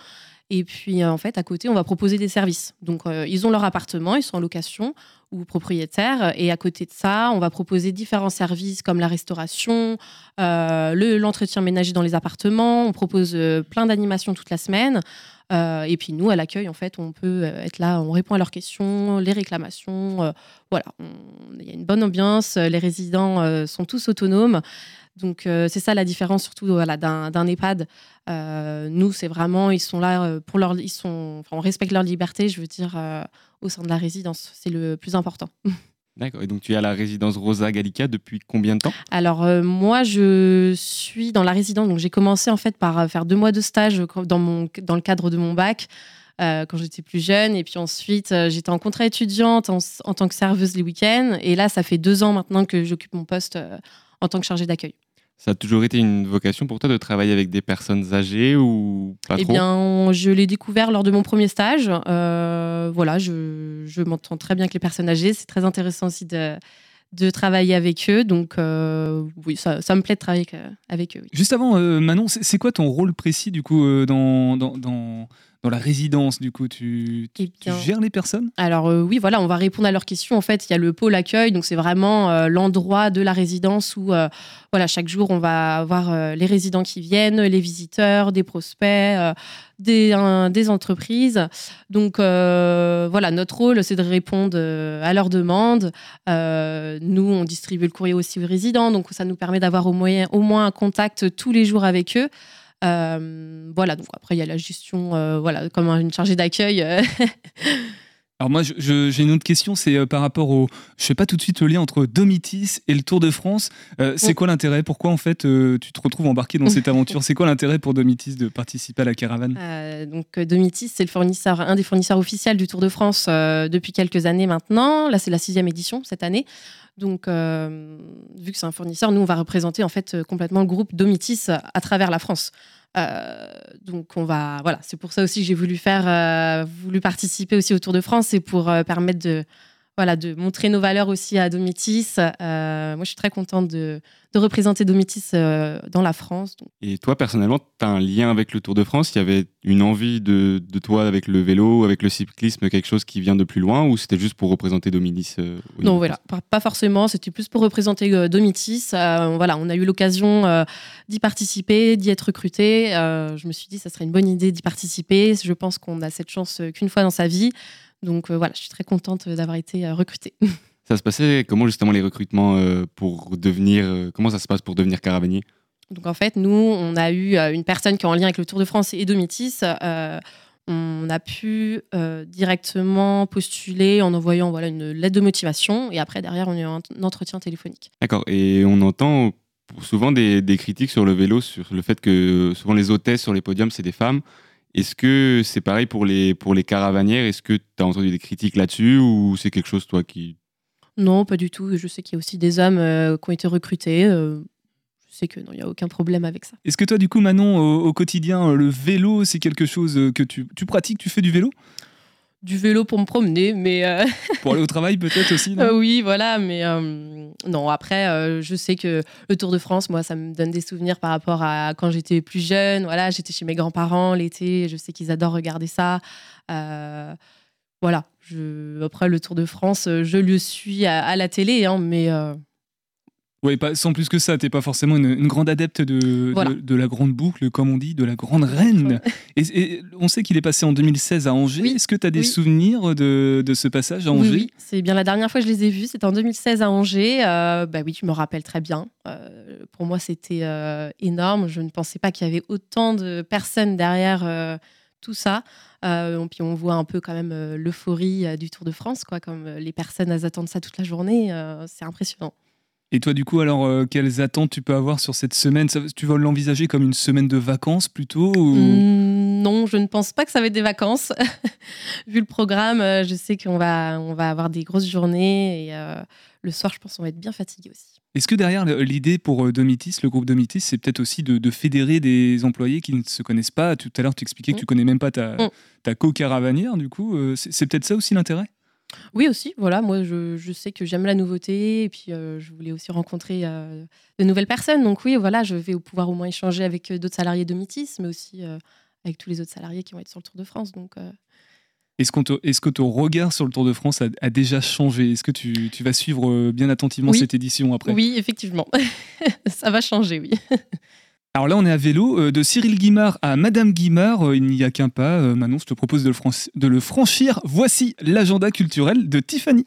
Et puis, euh, en fait, à côté, on va proposer des services. Donc, ils ont leur appartement, ils sont en location, ou propriétaires. Et à côté de ça, on va proposer différents services comme la restauration, euh, l'entretien ménager dans les appartements. On propose euh, plein d'animations toute la semaine. Euh, et puis nous, à l'accueil, en fait, on peut être là, on répond à leurs questions, les réclamations. voilà, il y a une bonne ambiance. Les résidents sont tous autonomes. Donc c'est ça la différence surtout voilà, d'un EHPAD. nous, c'est vraiment, ils sont là pour leur, ils sont, on respecte leur liberté, je veux dire, au sein de la résidence, c'est le plus important. [laughs] D'accord. Et donc tu es à la résidence Rosa Gallica depuis combien de temps? Alors euh, moi je suis dans la résidence, donc j'ai commencé en fait par euh, faire deux mois de stage dans, mon, dans le cadre de mon bac. Euh, quand j'étais plus jeune. Et puis ensuite, j'étais en contrat étudiante en, en, tant que serveuse les week-ends. Et là, ça fait deux ans maintenant que j'occupe mon poste en tant que chargée d'accueil. Ça a toujours été une vocation pour toi de travailler avec des personnes âgées ou pas eh trop? bien, je l'ai découvert lors de mon premier stage. Euh, voilà, je, je m'entends très bien avec les personnes âgées. C'est très intéressant aussi de, de travailler avec eux. Donc, euh, oui, ça, ça, me plaît de travailler avec, eux. Juste avant, euh, Manon, c'est quoi ton rôle précis du coup dans, dans, dans dans la résidence, du coup, tu, tu, eh gères les personnes? Alors euh, oui, voilà, on va répondre à leurs questions. En fait, il y a le pôle accueil, donc c'est vraiment euh, l'endroit de la résidence où, euh, voilà, chaque jour, on va avoir les résidents qui viennent, les visiteurs, des prospects, des, des, entreprises. Donc voilà, notre rôle, c'est de répondre à leurs demandes. nous, on distribue le courrier aussi aux résidents, donc ça nous permet d'avoir au, au moins un contact tous les jours avec eux. Euh, voilà, donc après, il y a la gestion, euh, voilà, comme une chargée d'accueil. Euh. [laughs] Alors moi, j'ai une autre question, c'est par rapport au, je sais pas tout de suite le lien entre Domitis et le Tour de France. c'est quoi l'intérêt? Pourquoi en fait tu te retrouves embarqué dans cette [laughs] aventure? C'est quoi l'intérêt pour Domitis de participer à la caravane? Donc Domitis, c'est le fournisseur, un des fournisseurs officiels du Tour de France depuis quelques années maintenant. Là, c'est la sixième édition cette année. Donc, vu que c'est un fournisseur, nous, on va représenter en fait complètement le groupe Domitis à travers la France. Euh, donc on va voilà, c'est pour ça aussi que j'ai voulu faire, euh, voulu participer aussi au Tour de France, c'est pour euh, permettre de voilà, de montrer nos valeurs aussi à Domitis. moi, je suis très contente de, de représenter Domitis dans la France. Et toi, personnellement, tu as un lien avec le Tour de France? Il y avait une envie de, de, toi avec le vélo, avec le cyclisme, quelque chose qui vient de plus loin Ou c'était juste pour représenter Domitis Non, voilà, pas, forcément. C'était plus pour représenter Domitis. voilà, on a eu l'occasion d'y participer, d'y être recruté. je me suis dit, ça serait une bonne idée d'y participer. Je pense qu'on a cette chance qu'une fois dans sa vie. Donc euh, voilà, je suis très contente d'avoir été euh, recrutée. [laughs] Ça se passait comment justement les recrutements euh, pour devenir comment ça se passe pour devenir caravanier Donc en fait, nous, on a eu une personne qui est en lien avec le Tour de France et Domitis. on a pu directement postuler en envoyant voilà, une lettre de motivation et après, derrière, on a eu un, entretien téléphonique. D'accord. Et on entend souvent des, des, critiques sur le vélo, sur le fait que souvent les hôtesses sur les podiums, c'est des femmes. Est-ce que c'est pareil pour les, pour les caravanières? Est-ce que tu as entendu des critiques là-dessus ou c'est quelque chose, toi, qui... Non, pas du tout. Je sais qu'il y a aussi des hommes euh, qui ont été recrutés. Euh, je sais qu'il n'y a aucun problème avec ça. Est-ce que toi, du coup, Manon, au, quotidien, le vélo, c'est quelque chose que tu, tu pratiques Tu fais du vélo? Du vélo pour me promener, mais... Euh, [laughs] pour aller au travail peut-être aussi euh, Oui, voilà, mais euh, non, après, je sais que le Tour de France, moi, ça me donne des souvenirs par rapport à quand j'étais plus jeune. Voilà, j'étais chez mes grands-parents l'été, je sais qu'ils adorent regarder ça. voilà, je... après le Tour de France, je le suis à, la télé, hein, mais oui, pas, sans plus que ça, t'es pas forcément une, grande adepte de, de, la grande boucle, comme on dit, de la grande reine. Et, on sait qu'il est passé en 2016 à Angers. Est-ce que tu as des souvenirs de, de, ce passage à Angers? Oui, c'est bien la dernière fois que je les ai vus, c'était en 2016 à Angers. Euh, bah oui, tu me rappelles très bien. Euh, pour moi, c'était euh, énorme. Je ne pensais pas qu'il y avait autant de personnes derrière tout ça. puis on voit un peu quand même l'euphorie du Tour de France, quoi, comme les personnes elles attendent ça toute la journée. c'est impressionnant. Et toi, du coup, alors, euh, quelles attentes tu peux avoir sur cette semaine? Tu vas l'envisager comme une semaine de vacances plutôt mmh, Non, je ne pense pas que ça va être des vacances. [laughs] Vu le programme, euh, je sais qu'on va, on va avoir des grosses journées et euh, le soir, je pense qu'on va être bien fatigué aussi. Est-ce que derrière l'idée pour Domitis, le groupe Domitis, c'est peut-être aussi de, fédérer des employés qui ne se connaissent pas? Tout à l'heure, tu expliquais que tu mmh. connais même pas ta, mmh. ta co-caravanière, du coup. C'est peut-être ça aussi l'intérêt? Oui, aussi. Voilà, moi, je, je sais que j'aime la nouveauté et puis euh, je voulais aussi rencontrer euh, de nouvelles personnes. Donc, oui, voilà, je vais pouvoir au moins échanger avec euh, d'autres salariés de Métis, mais aussi avec tous les autres salariés qui vont être sur le Tour de France. Donc, Est-ce, que ton regard sur le Tour de France a, a déjà changé? Est-ce que tu, tu vas suivre bien attentivement Oui. cette édition après? Oui, effectivement. [laughs] ça va changer, oui. [laughs] Alors là, on est à vélo. euh, de Cyril Guimard à Madame Guimard, euh, il n'y a qu'un pas. Euh, Manon, je te propose de le, fran- de le franchir. Voici l'agenda culturel de Tiffany.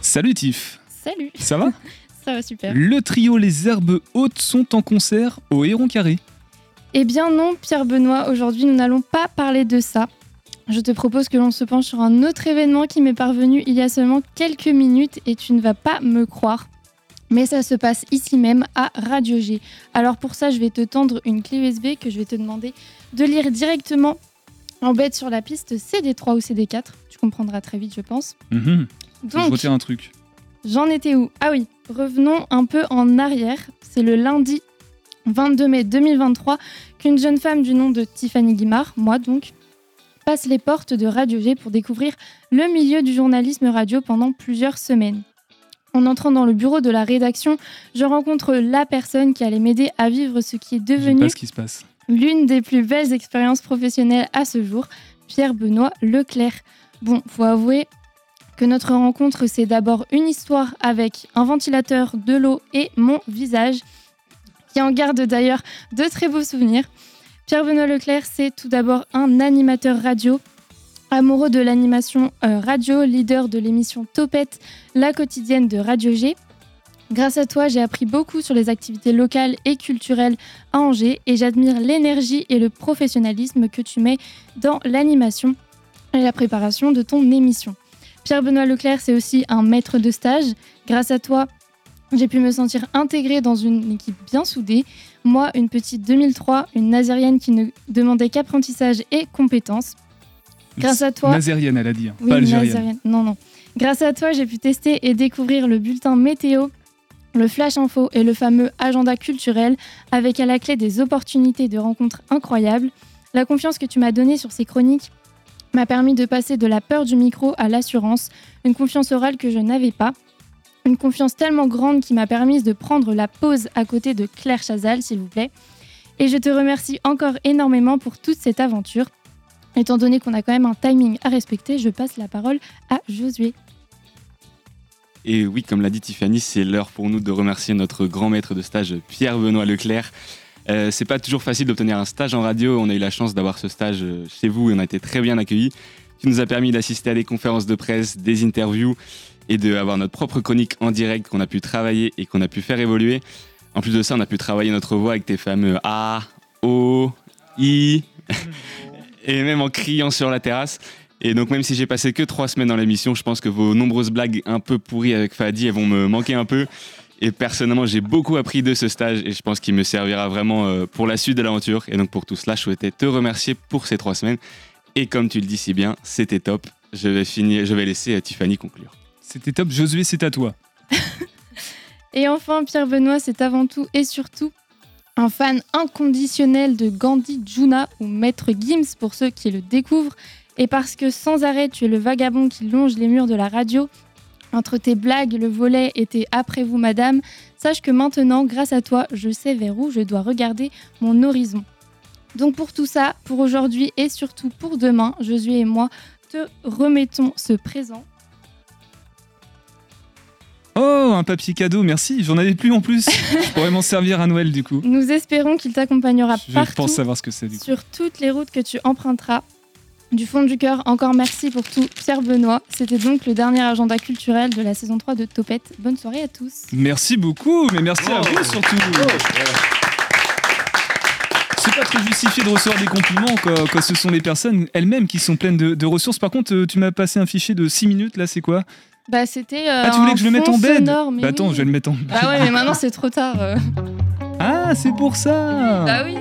Salut Tiff, Salut, ça va? [laughs] Ça va super. Le trio Les Herbes Hautes sont en concert au Héron Carré. Eh bien non, Pierre Benoît, aujourd'hui nous n'allons pas parler de ça. Je te propose que l'on se penche sur un autre événement qui m'est parvenu il y a seulement quelques minutes et tu ne vas pas me croire. Mais ça se passe ici même à Radio G. Alors pour ça, je vais te tendre une clé USB que je vais te demander de lire directement en bête sur la piste CD3 ou CD4. Tu comprendras très vite, je pense. Je Donc, retiens un truc. J'en étais où? Ah oui, revenons un peu en arrière. C'est le lundi 22 mai 2023 qu'une jeune femme du nom de Tiffany Guimard, moi donc, passe les portes de Radio G pour découvrir le milieu du journalisme radio pendant plusieurs semaines. En entrant dans le bureau de la rédaction, je rencontre la personne qui allait m'aider à vivre ce qui est devenu ce qui se passe. l'une des plus belles expériences professionnelles à ce jour, Pierre-Benoît Leclerc. Bon, faut avouer que notre rencontre, c'est d'abord une histoire avec un ventilateur, de l'eau et mon visage, qui en garde d'ailleurs de très beaux souvenirs. Pierre-Benoît Leclerc, c'est tout d'abord un animateur radio, amoureux de l'animation euh, radio, leader de l'émission Topette, la quotidienne de Radio G. Grâce à toi, j'ai appris beaucoup sur les activités locales et culturelles à Angers et j'admire l'énergie et le professionnalisme que tu mets dans l'animation et la préparation de ton émission. Pierre-Benoît Leclerc, c'est aussi un maître de stage. Grâce à toi, j'ai pu me sentir intégrée dans une équipe bien soudée. Moi, une petite 2003, une nazérienne qui ne demandait qu'apprentissage et compétences. Grâce à toi, Nazérienne, elle a dit, hein, oui, pas algérienne. Non, non. Grâce à toi, j'ai pu tester et découvrir le bulletin météo, le flash info et le fameux agenda culturel, avec à la clé des opportunités de rencontres incroyables. La confiance que tu m'as donnée sur ces chroniques m'a permis de passer de la peur du micro à l'assurance, une confiance orale que je n'avais pas. Une confiance tellement grande qui m'a permis de prendre la pause à côté de Claire Chazal, s'il vous plaît. Et je te remercie encore énormément pour toute cette aventure. Étant donné qu'on a quand même un timing à respecter, je passe la parole à Josué. Et oui, comme l'a dit Tiffany, c'est l'heure pour nous de remercier notre grand maître de stage, Pierre-Benoît Leclerc. Euh, c'est pas toujours facile d'obtenir un stage en radio. On a eu la chance d'avoir ce stage euh, chez vous et on a été très bien accueillis. Tu nous as permis d'assister à des conférences de presse, des interviews et d'avoir notre propre chronique en direct qu'on a pu travailler et qu'on a pu faire évoluer. En plus de ça, on a pu travailler notre voix avec tes fameux A, O, I [laughs] et même en criant sur la terrasse. Et donc même si j'ai passé que trois semaines dans l'émission, je pense que vos nombreuses blagues un peu pourries avec Fadi, elles vont me manquer un peu. Et personnellement, j'ai beaucoup appris de ce stage et je pense qu'il me servira vraiment euh, pour la suite de l'aventure. Et donc pour tout cela, je souhaitais te remercier pour ces trois semaines. Et comme tu le dis si bien, c'était top. Je vais finir, je vais laisser euh, Tiffany conclure. C'était top. Josué, c'est à toi. [laughs] Et enfin, Pierre Benoît, c'est avant tout et surtout un fan inconditionnel de Gandhi Juna ou Maître Gims pour ceux qui le découvrent. Et parce que sans arrêt, tu es le vagabond qui longe les murs de la radio, entre tes blagues, le volet et tes après vous, madame, sache que maintenant, grâce à toi, je sais vers où je dois regarder mon horizon. Donc pour tout ça, pour aujourd'hui et surtout pour demain, Josué et moi te remettons ce présent. Oh, un papier cadeau, merci. J'en avais plus en plus. [laughs] Je pourrais m'en servir à Noël du coup. Nous espérons qu'il t'accompagnera Je partout. pense savoir ce que c'est du coup. sur toutes les routes que tu emprunteras. Du fond du cœur, encore merci pour tout, Pierre Benoît. C'était donc le dernier agenda culturel de la saison 3 de Topette. Bonne soirée à tous. Merci beaucoup, mais merci à vous surtout. C'est pas très justifié de recevoir des compliments quand, quand ce sont les personnes elles-mêmes qui sont pleines de, de ressources. Par contre, euh, tu m'as passé un fichier de 6 minutes, là, c'est quoi? Bah c'était. euh, Ah, tu voulais que je le mette en bed sonore, mais Bah attends, oui. je vais le mettre en Bah ouais, mais maintenant c'est trop tard. euh. [laughs] Ah, c'est pour ça Bah oui.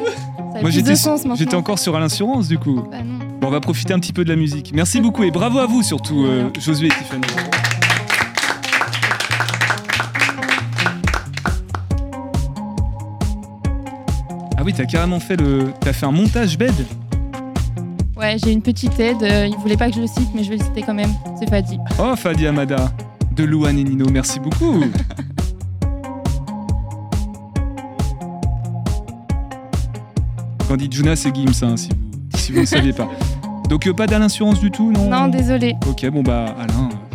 Ça a Moi j'étais encore sur Alain Surance du coup. Bah non. Bon, on va profiter un petit peu de la musique. Merci beaucoup et bravo à vous surtout, euh, Josué et Tiffany. Ah oui, t'as carrément fait le. T'as fait un montage bed? Ouais, j'ai une petite aide. Euh, Il voulait pas que je le cite, mais je vais le citer quand même. C'est Fadi. Oh, Fadi Amada de Louane et Nino, merci beaucoup. [laughs] Candide Jonas et Gims, hein, si, vous, si vous ne saviez pas. [laughs] Donc, euh, pas d'Alain Assurance du tout, non? Non, désolé. Ok, bon, bah, Alain. Euh,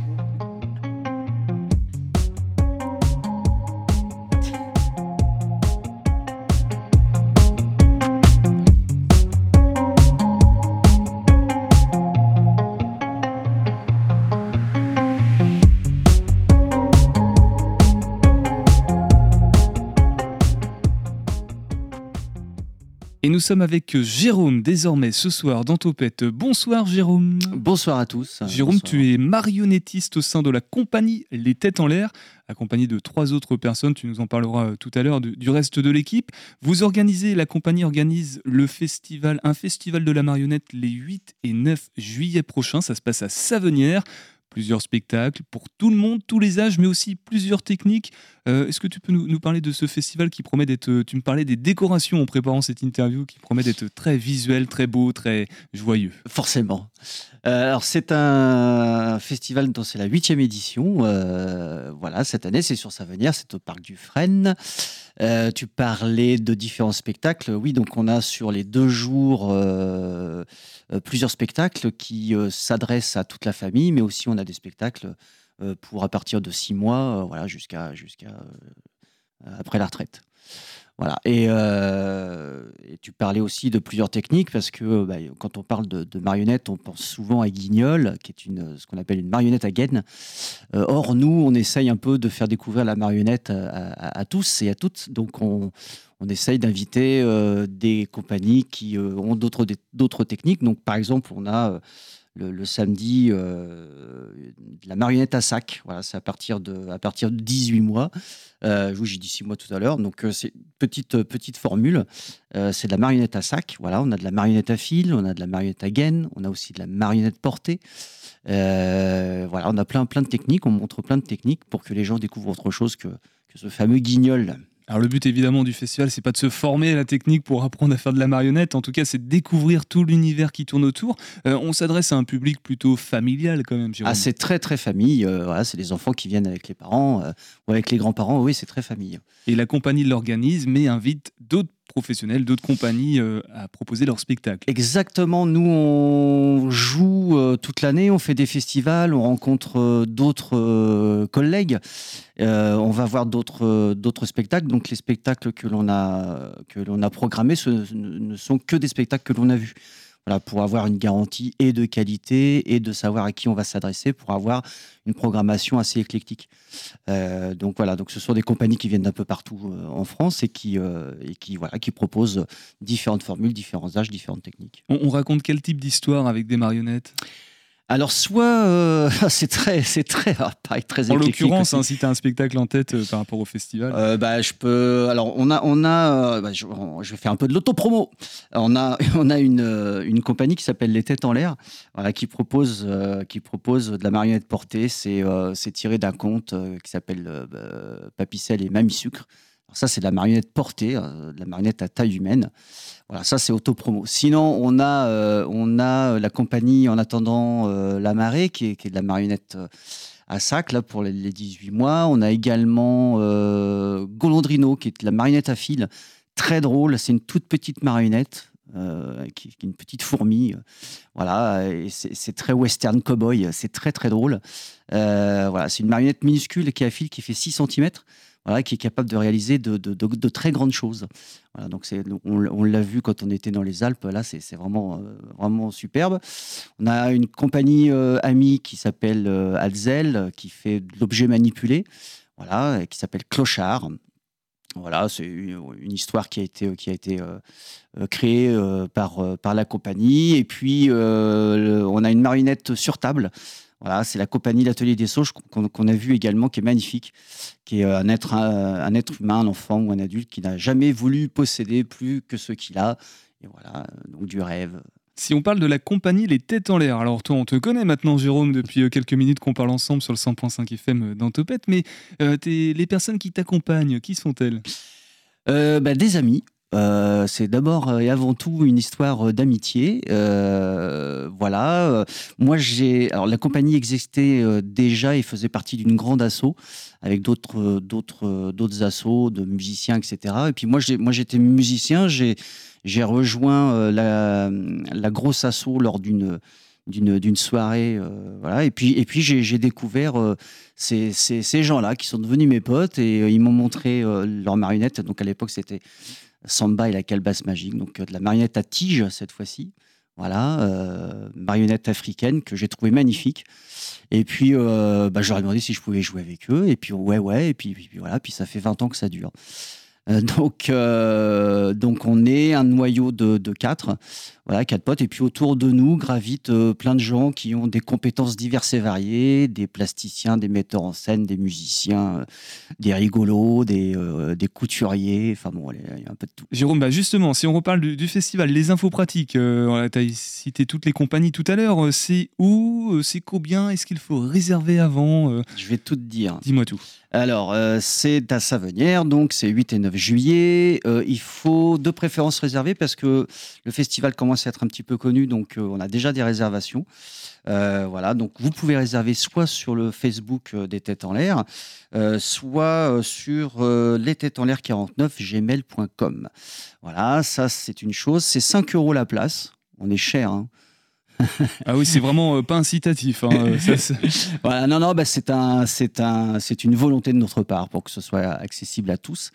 sommes avec Jérôme désormais ce soir dans Topette. Bonsoir Jérôme. Bonsoir à tous. Jérôme, Bonsoir. tu es marionnettiste au sein de la compagnie Les Têtes en l'air, accompagné de trois autres personnes. Tu nous en parleras euh, tout à l'heure du, du reste de l'équipe. Vous organisez, la compagnie organise le festival, un festival de la marionnette les 8 et 9 juillet prochains. Ça se passe à Savenière. Plusieurs spectacles pour tout le monde, tous les âges, mais aussi plusieurs techniques. Euh, Est-ce que tu peux nous, parler de ce festival qui promet d'être. euh, Tu me parlais des décorations en préparant cette interview, qui promet d'être très visuel, très beau, très joyeux. Forcément. Euh, alors c'est un festival dont c'est la huitième édition. Voilà, cette année c'est sur Savenière, c'est au parc du Frêne. Tu parlais de différents spectacles. Oui, donc on a sur les deux jours plusieurs spectacles qui s'adressent à toute la famille, mais aussi on a des spectacles pour à partir de six mois, euh, voilà, jusqu'à jusqu'à euh, après la retraite. Voilà. Et, euh, tu parlais aussi de plusieurs techniques parce que bah, quand on parle de, de marionnette, on pense souvent à Guignol, qui est une, ce qu'on appelle une marionnette à gaine. Euh, or, nous, on essaye un peu de faire découvrir la marionnette à, tous et à toutes. Donc, on, on essaye d'inviter euh, des compagnies qui euh, ont d'autres techniques. Donc, par exemple, on a euh, le, samedi euh, de la marionnette à sac. Voilà, c'est à partir de à partir de 18 mois. Euh, j'ai dit 6 mois tout à l'heure. Donc, euh, c'est petite, petite formule. Euh, c'est de la marionnette à sac. Voilà, on a de la marionnette à fil, on a de la marionnette à gaine, on a aussi de la marionnette portée. Euh, on a plein, plein de techniques. On montre plein de techniques pour que les gens découvrent autre chose que ce fameux guignol. Alors le but évidemment du festival, c'est pas de se former à la technique pour apprendre à faire de la marionnette, en tout cas c'est de découvrir tout l'univers qui tourne autour. Euh, on s'adresse à un public plutôt familial quand même, Jérôme. Ah, c'est très, très famille. Euh, voilà, c'est des enfants qui viennent avec les parents euh, ou avec les grands-parents. Oui, c'est très famille. Et la compagnie l'organise, mais invite d'autres professionnels, d'autres compagnies euh, à proposer leur spectacle. Exactement, nous on joue euh, toute l'année, on fait des festivals, on rencontre euh, d'autres collègues, on va voir d'autres spectacles. Donc les spectacles que l'on a a programmés, ne sont que des spectacles que l'on a vus. Voilà, pour avoir une garantie et de qualité et de savoir à qui on va s'adresser pour avoir une programmation assez éclectique. Euh, donc voilà, donc ce sont des compagnies qui viennent d'un peu partout euh, en France et qui, euh, et qui, voilà, qui proposent différentes formules, différents âges, différentes techniques. On, on raconte quel type d'histoire avec des marionnettes? Alors soit euh, [laughs] c'est très, c'est très, ah, pareil, très En l'occurrence, hein, si tu as un spectacle en tête euh, par rapport au festival. Euh, bah, je peux. Alors, on a, on a. bah, je, je vais faire un peu de l'autopromo. On a, [laughs] on a une, une compagnie qui s'appelle Les Têtes en l'air, voilà, qui propose, qui propose de la marionnette portée. C'est, c'est tiré d'un conte qui s'appelle bah, Papicelle et Mamie Sucre. Ça, c'est de la marionnette portée, euh, de la marionnette à taille humaine. Voilà, ça c'est autopromo. Sinon, on a, euh, on a la compagnie en attendant euh, la marée, qui est, qui est de la marionnette euh, à sac là pour les, les 18 mois. On a également euh, Golondrino, qui est de la marionnette à fil, très drôle. C'est une toute petite marionnette. euh, qui, qui une petite fourmi, euh, voilà, c'est très western cowboy, c'est très très drôle. Euh, voilà, c'est une marionnette minuscule qui à fil qui fait 6 cm, qui est capable de réaliser de, très grandes choses. Donc on, l'a vu quand on était dans les Alpes, là c'est euh, vraiment superbe. On a une compagnie euh, amie qui s'appelle euh, Alzel, qui fait de l'objet manipulé, qui s'appelle Clochard. C'est une, histoire qui a été, euh, euh, créée par, la compagnie. Et puis, on a une marionnette sur table. Voilà, c'est la compagnie L'Atelier des Sauges qu'on a vu également, qui est magnifique, qui est un être, un, un être humain, un enfant ou un adulte qui n'a jamais voulu posséder plus que ce qu'il a. Et voilà, donc du rêve. Si on parle de la compagnie Les Têtes en l'air, alors toi on te connaît maintenant Jérôme depuis euh, quelques minutes qu'on parle ensemble sur le 100.5 FM dans Topette, mais euh, les personnes qui t'accompagnent, qui sont-elles? Euh, bah, des amis. Euh, c'est d'abord et avant tout une histoire d'amitié. Euh, voilà. Euh, Moi, j'ai. Alors, la compagnie existait euh, déjà et faisait partie d'une grande asso avec d'autres, euh, d'autres, euh, d'autres assos de musiciens, etc. Et puis moi, moi, j'étais musicien. J'ai, rejoint euh, la, grosse asso lors d'une soirée, euh, voilà. Et puis, et puis j'ai, découvert euh, ces, gens-là qui sont devenus mes potes et euh, ils m'ont montré euh, leurs marionnettes. Donc à l'époque, c'était Samba et la calebasse magique, donc euh, de la marionnette à tige cette fois-ci. Voilà, euh, marionnette africaine que j'ai trouvé magnifique. Et puis, euh, bah, ai demandé si je pouvais jouer avec eux. Et puis, ouais, ouais. Et puis, puis, puis voilà. Puis ça fait 20 ans que ça dure. Euh, donc, euh, donc, on est un noyau de, de quatre, voilà, quatre potes. Et puis autour de nous gravitent euh, plein de gens qui ont des compétences diverses et variées, des plasticiens, des metteurs en scène, des musiciens, des rigolos, des, des couturiers. Enfin bon, il y a un peu de tout. Jérôme, bah justement, si on reparle du, du festival, les infos pratiques, euh, tu as cité toutes les compagnies tout à l'heure, c'est où, c'est combien, est-ce qu'il faut réserver avant euh, Je vais tout te dire. Dis-moi tout. Alors, euh, c'est à Savenière, donc c'est 8 et 9 juillet. Euh, il faut de préférence réserver parce que le festival commence à être un petit peu connu, donc euh, on a déjà des réservations. Euh, voilà, donc vous pouvez réserver soit sur le Facebook des Têtes en l'air, soit sur les têtes en l'air 49 gmail.com. Voilà, ça c'est une chose. C'est 5 euros la place. On est cher, hein. [laughs] Ah oui, c'est vraiment euh, pas incitatif. hein, euh, [laughs] non, non, bah, c'est un, c'est un, c'est une volonté de notre part pour que ce soit accessible à tous.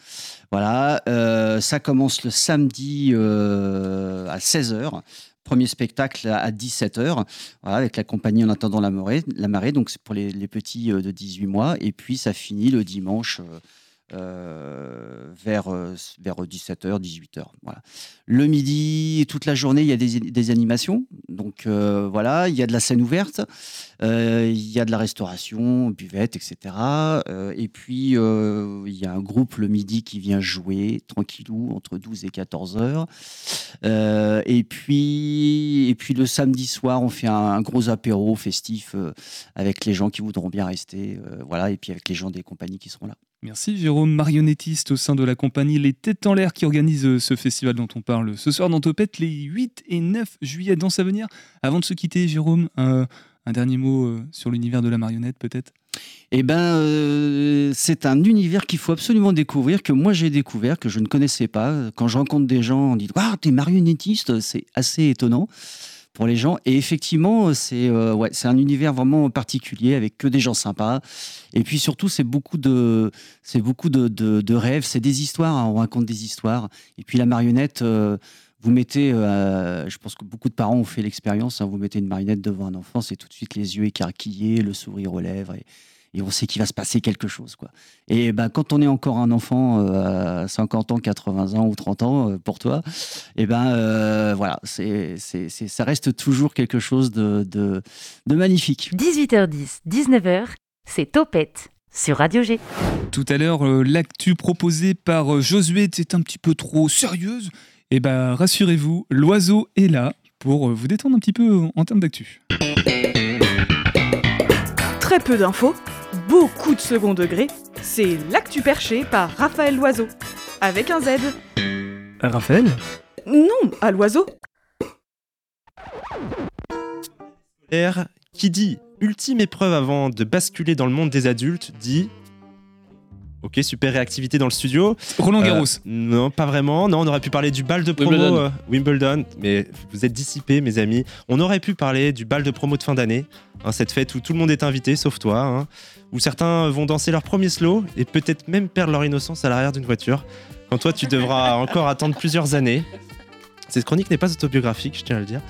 Voilà, euh, ça commence le samedi à 16h. Premier spectacle à 17h, voilà, avec la compagnie En attendant la marée, la marée donc c'est pour les, petits de 18 mois. Et puis ça finit le dimanche euh, vers, euh, vers 17h, 18h. Voilà. Le midi, toute la journée, il y a des, animations. Donc euh, voilà, il y a de la scène ouverte. Il y a de la restauration, buvette, etc. Et puis, il y a un groupe le midi qui vient jouer tranquillou entre 12 et 14 heures. Euh, et, puis, et puis, le samedi soir, on fait un, un gros apéro festif avec les gens qui voudront bien rester. voilà, et puis avec les gens des compagnies qui seront là. Merci Jérôme, marionnettiste au sein de la compagnie Les Têtes en l'air qui organise euh, ce festival dont on parle ce soir dans Topette les 8 et 9 juillet dans Savenir. Avant de se quitter, Jérôme, un, dernier mot euh, sur l'univers de la marionnette peut-être? Eh ben, euh, c'est un univers qu'il faut absolument découvrir, que moi j'ai découvert, que je ne connaissais pas. Quand je rencontre des gens, on dit Waouh, t'es marionnettiste C'est assez étonnant les gens. Et effectivement, c'est euh, ouais, c'est un univers vraiment particulier avec que des gens sympas. Et puis surtout, c'est beaucoup de, c'est beaucoup de, de- rêves, c'est des histoires. hein, on raconte des histoires. Et puis la marionnette. euh, vous mettez, euh, je pense que beaucoup de parents ont fait l'expérience, hein, vous mettez une marionnette devant un enfant, c'est tout de suite les yeux écarquillés, le sourire aux lèvres, et on sait qu'il va se passer quelque chose. Quoi. Et ben, quand on est encore un enfant euh, à 50 ans, 80 ans ou 30 ans, euh, pour toi, et ben euh, voilà, c'est, c'est, c'est- ça reste toujours quelque chose de, de, de magnifique. 18h10, 19h, c'est Topette sur Radio G. Tout à l'heure, l'actu proposée par Josué était un petit peu trop sérieuse. Et ben rassurez-vous, l'oiseau est là pour vous détendre un petit peu en termes d'actu. Très peu d'infos, beaucoup de second degré, c'est l'actu perché par Raphaël Loiseau. Avec un Z. Raphaël? Non, à l'oiseau. R qui dit ultime épreuve avant de basculer dans le monde des adultes dit Ok, super réactivité dans le studio. Roland Garros. Euh, non, pas vraiment. Non, on aurait pu parler du bal de promo Wimbledon. euh, Wimbledon, mais vous êtes dissipés, mes amis. On aurait pu parler du bal de promo de fin d'année, hein, cette fête où tout le monde est invité, sauf toi, hein, où certains vont danser leur premier slow et peut-être même perdre leur innocence à l'arrière d'une voiture, quand toi tu devras [laughs] encore attendre plusieurs années. Cette chronique n'est pas autobiographique, je tiens à le dire.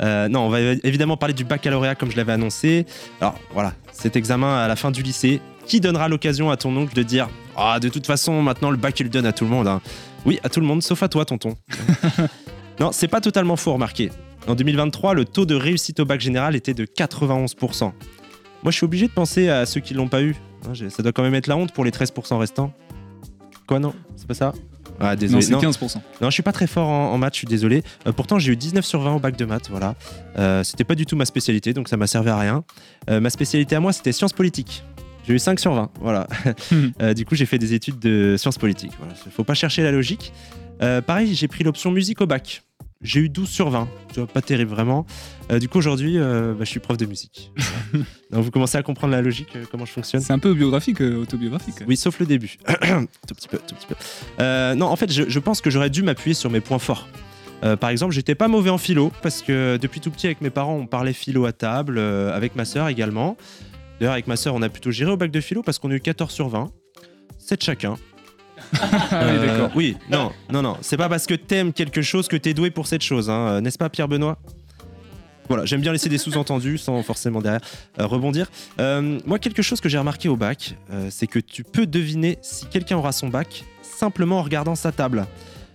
Euh, non, on va évidemment parler du baccalauréat comme je l'avais annoncé. Alors voilà, cet examen à la fin du lycée, qui donnera l'occasion à ton oncle de dire Ah, de toute façon, maintenant le bac il le donne à tout le monde. hein. Oui, à tout le monde, sauf à toi, tonton. [laughs] non, c'est pas totalement faux, remarquez. En 2023, le taux de réussite au bac général était de 91%. Moi, je suis obligé de penser à ceux qui l'ont pas eu. Hein, Ça doit quand même être la honte pour les 13% restants. Quoi, non? C'est pas ça? Ah, désolé. Non, c'est 15%. Non, je suis pas très fort en, en maths, je suis désolé. Euh, pourtant, j'ai eu 19 sur 20 au bac de maths, voilà. Euh, c'était pas du tout ma spécialité, donc ça m'a servi à rien. Euh, ma spécialité à moi, c'était sciences politiques. J'ai eu 5 sur 20, voilà. [laughs] Euh, du coup, j'ai fait des études de sciences politiques. Voilà. Faut pas chercher la logique. Euh, pareil, j'ai pris l'option musique au bac. J'ai eu 12 sur 20, tu vois, pas terrible vraiment. Euh, du coup, aujourd'hui, bah, je suis prof de musique. [laughs] Donc, vous commencez à comprendre la logique, comment je fonctionne. C'est un peu biographique, autobiographique. Oui, sauf le début. [clears throat] tout petit peu, tout petit peu. Non, en fait, je, je pense que j'aurais dû m'appuyer sur mes points forts. Euh, par exemple, j'étais pas mauvais en philo parce que depuis tout petit avec mes parents, on parlait philo à table, euh, avec ma sœur également. D'ailleurs, avec ma sœur, on a plutôt géré au bac de philo parce qu'on a eu 14 sur 20, 7 chacun. [laughs] Ah oui, Euh, d'accord. oui, non, non, non. C'est pas parce que t'aimes quelque chose que t'es doué pour cette chose, hein, euh, n'est-ce pas, Pierre Benoît? Voilà, j'aime bien laisser des sous-entendus sans forcément derrière euh, rebondir. Euh, moi, quelque chose que j'ai remarqué au bac, c'est que tu peux deviner si quelqu'un aura son bac simplement en regardant sa table.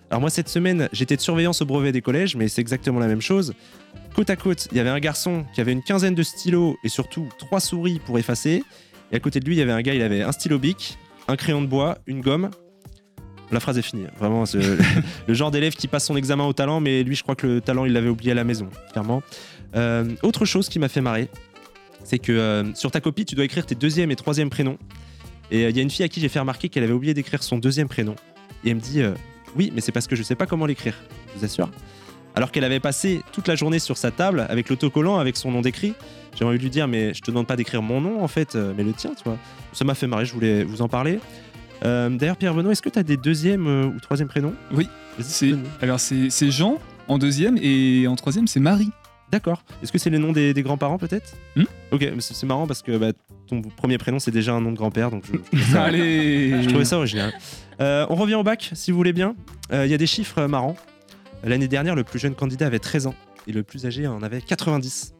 Alors moi, cette semaine, j'étais de surveillance au brevet des collèges, mais c'est exactement la même chose. Côte à côte, il y avait un garçon qui avait une quinzaine de stylos et surtout trois souris pour effacer. Et à côté de lui, il y avait un gars, il avait un stylo bic, un crayon de bois, une gomme. La phrase est finie. Vraiment, c'est [laughs] le genre d'élève qui passe son examen au talent, mais lui, je crois que le talent, il l'avait oublié à la maison, clairement. Euh, autre chose qui m'a fait marrer, c'est que euh, sur ta copie, tu dois écrire tes deuxième et troisième prénoms. Et euh, il y a une fille à qui j'ai fait remarquer qu'elle avait oublié d'écrire son deuxième prénom. Et elle me dit Oui, mais c'est parce que je sais pas comment l'écrire. Je vous assure. Alors qu'elle avait passé toute la journée sur sa table avec l'autocollant, avec son nom d'écrit. J'ai envie de lui dire Mais je te demande pas d'écrire mon nom en fait, euh, mais le tien, tu vois. Ça m'a fait marrer, je voulais vous en parler. Euh, D'ailleurs, Pierre Benoît, est-ce que tu as des deuxième euh, ou troisième prénoms? Oui. Alors c'est Jean en deuxième et en troisième c'est Marie. D'accord. Est-ce que c'est les noms des, des grands-parents peut-être? Hmm? Ok, mais c'est marrant parce que bah, ton premier prénom c'est déjà un nom de grand-père, donc je, je [laughs] trouvais ça- Allez. je trouvais ça original. Euh, on revient au bac, si vous voulez bien. Euh, Il y a des chiffres euh, marrants. L'année dernière, le plus jeune candidat avait 13 ans et le plus âgé en avait 90.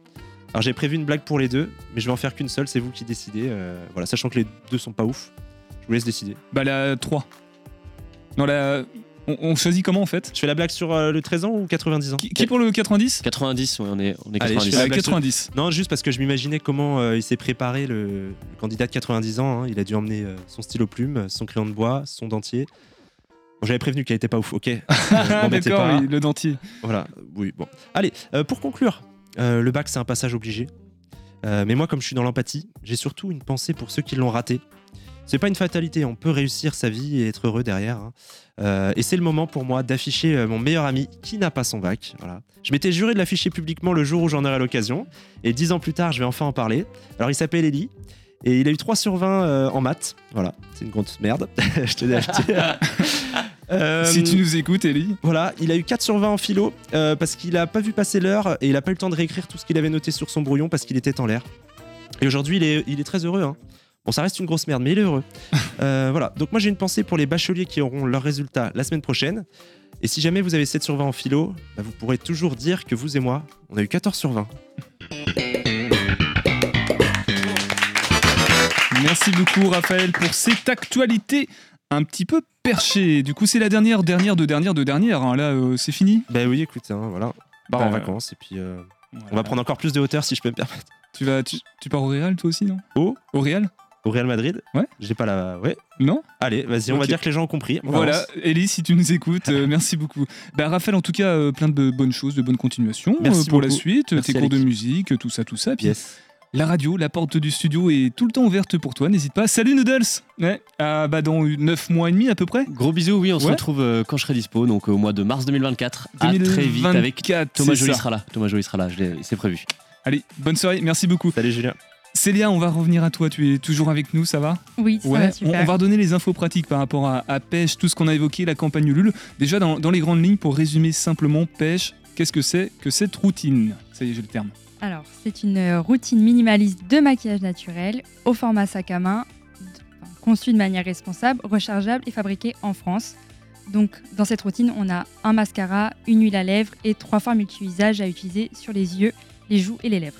Alors j'ai prévu une blague pour les deux, mais je vais en faire qu'une seule, c'est vous qui décidez. Euh, voilà, sachant que les deux sont pas ouf, je vous laisse décider. Bah la 3. Non la on, on choisit comment en fait Je fais la blague sur euh, le 13 ans ou 90 ans qui, qui pour le 90 90, ouais, on est, on est Allez, 90. je fais la Euh, blague sur- 90. Non, juste parce que je m'imaginais comment euh, il s'est préparé, le, le candidat de 90 ans. hein. Il a dû emmener euh, son stylo plume, son crayon de bois, son dentier. Bon, J'avais prévenu qu'il était pas ouf, ok. [laughs] Euh, Ah m'embêtez d'accord, pas. oui, le dentier. Voilà, oui, bon. Allez, euh, pour conclure, euh, le bac c'est un passage obligé. Euh, mais moi, comme je suis dans l'empathie, j'ai surtout une pensée pour ceux qui l'ont raté. C'est pas une fatalité, on peut réussir sa vie et être heureux derrière. hein. Euh, et c'est le moment pour moi d'afficher euh, mon meilleur ami qui n'a pas son bac. Voilà. Je m'étais juré de l'afficher publiquement le jour où j'en aurai l'occasion. Et dix ans plus tard, je vais enfin en parler. Alors, il s'appelle Eli. Et il a eu 3 sur 20 euh, en maths. Voilà, c'est une grosse merde. [laughs] je le dire. [laughs] Euh, Si tu nous écoutes Ellie. voilà, il a eu 4 sur 20 en philo euh, parce qu'il a pas vu passer l'heure et il a pas eu le temps de réécrire tout ce qu'il avait noté sur son brouillon parce qu'il était en l'air. Et aujourd'hui, il est, il est très heureux. hein. Bon, ça reste une grosse merde, mais il est heureux. [laughs] Euh, voilà, donc moi j'ai une pensée pour les bacheliers qui auront leurs résultats la semaine prochaine. Et si jamais vous avez 7 sur 20 en philo, bah, vous pourrez toujours dire que vous et moi, on a eu 14 sur 20. Merci beaucoup Raphaël pour cette actualité un petit peu perchée. Du coup c'est la dernière, dernière de dernière de dernière. hein. Là euh, c'est fini. Bah oui, écoute, hein, voilà. On part en Bah, vacances et puis euh, on va prendre encore plus de hauteur si je peux me permettre. Tu vas, tu, tu pars au Real toi aussi non? Au? Au Real? Au Real Madrid Ouais. J'ai pas la. Ouais. Non Allez, vas-y, on va dire que les gens ont compris. On Voilà. Ellie, si tu nous écoutes, euh, merci beaucoup. Bah, Raphaël, en tout cas, euh, plein de bonnes choses, de bonnes continuations Merci euh, pour la suite, Merci, tes cours de musique, tout ça, tout ça. Puis Yes. la radio, la porte du studio est tout le temps ouverte pour toi, n'hésite pas. Salut Noodles ouais. ah, bah, Dans 9 mois et demi à peu près Gros bisous, oui, on se retrouve euh, quand je serai dispo, donc euh, au mois de mars 2024. À très vite avec 2024, Thomas Joly sera là. Thomas Joly sera là, c'est prévu. Allez, bonne soirée, merci beaucoup. Salut Julien. Célia, on va revenir à toi, tu es toujours avec nous, ça va? Oui, ça Ouais, va on, super. on va redonner les infos pratiques par rapport à, à pêche, tout ce qu'on a évoqué, la campagne Ulule. Déjà, dans, dans les grandes lignes, pour résumer simplement, pêche, qu'est-ce que c'est que cette routine? Ça y est, j'ai le terme. Alors, c'est une euh, routine minimaliste de maquillage naturel au format sac à main, conçue de manière responsable, rechargeable et fabriquée en France. Donc, dans cette routine, on a un mascara, une huile à lèvres et trois formes multi-usages à utiliser sur les yeux, les joues et les lèvres.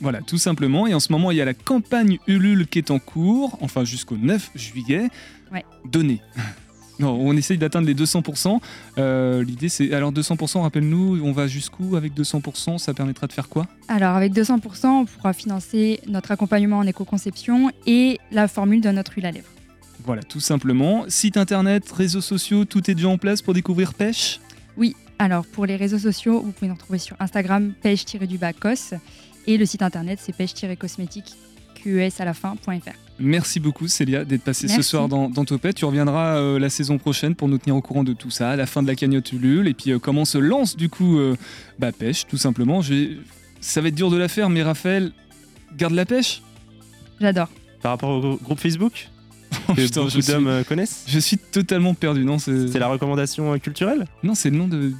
Voilà, tout simplement. Et en ce moment, il y a la campagne Ulule qui est en cours, enfin jusqu'au 9 juillet. Ouais. Donnez. [laughs] Non, on essaye d'atteindre les 200%. Euh, L'idée, c'est. Alors, 200%, rappelle-nous, on va jusqu'où avec 200% Ça permettra de faire quoi? Alors, avec 200%, on pourra financer notre accompagnement en éco-conception et la formule de notre huile à lèvres. Voilà, tout simplement. Site internet, réseaux sociaux, tout est déjà en place pour découvrir pêche? Oui, alors pour les réseaux sociaux, vous pouvez nous retrouver sur Instagram, pêche-du-bas cos. Et le site internet, c'est pêche-cosmétique QES à la fin.fr. Merci beaucoup Célia d'être passée ce soir dans, dans Topette. Tu reviendras euh, la saison prochaine pour nous tenir au courant de tout ça, à la fin de la cagnotte Ulule, et puis euh, comment se lance du coup euh, bah, pêche, tout simplement. Je vais- Ça va être dur de la faire, mais Raphaël, garde la pêche? J'adore. Par rapport au groupe Facebook? [laughs] que putain, beaucoup je suis- d'hommes euh, connaissent Je suis totalement perdu, non C'est la recommandation euh, culturelle? Non, c'est le nom de, de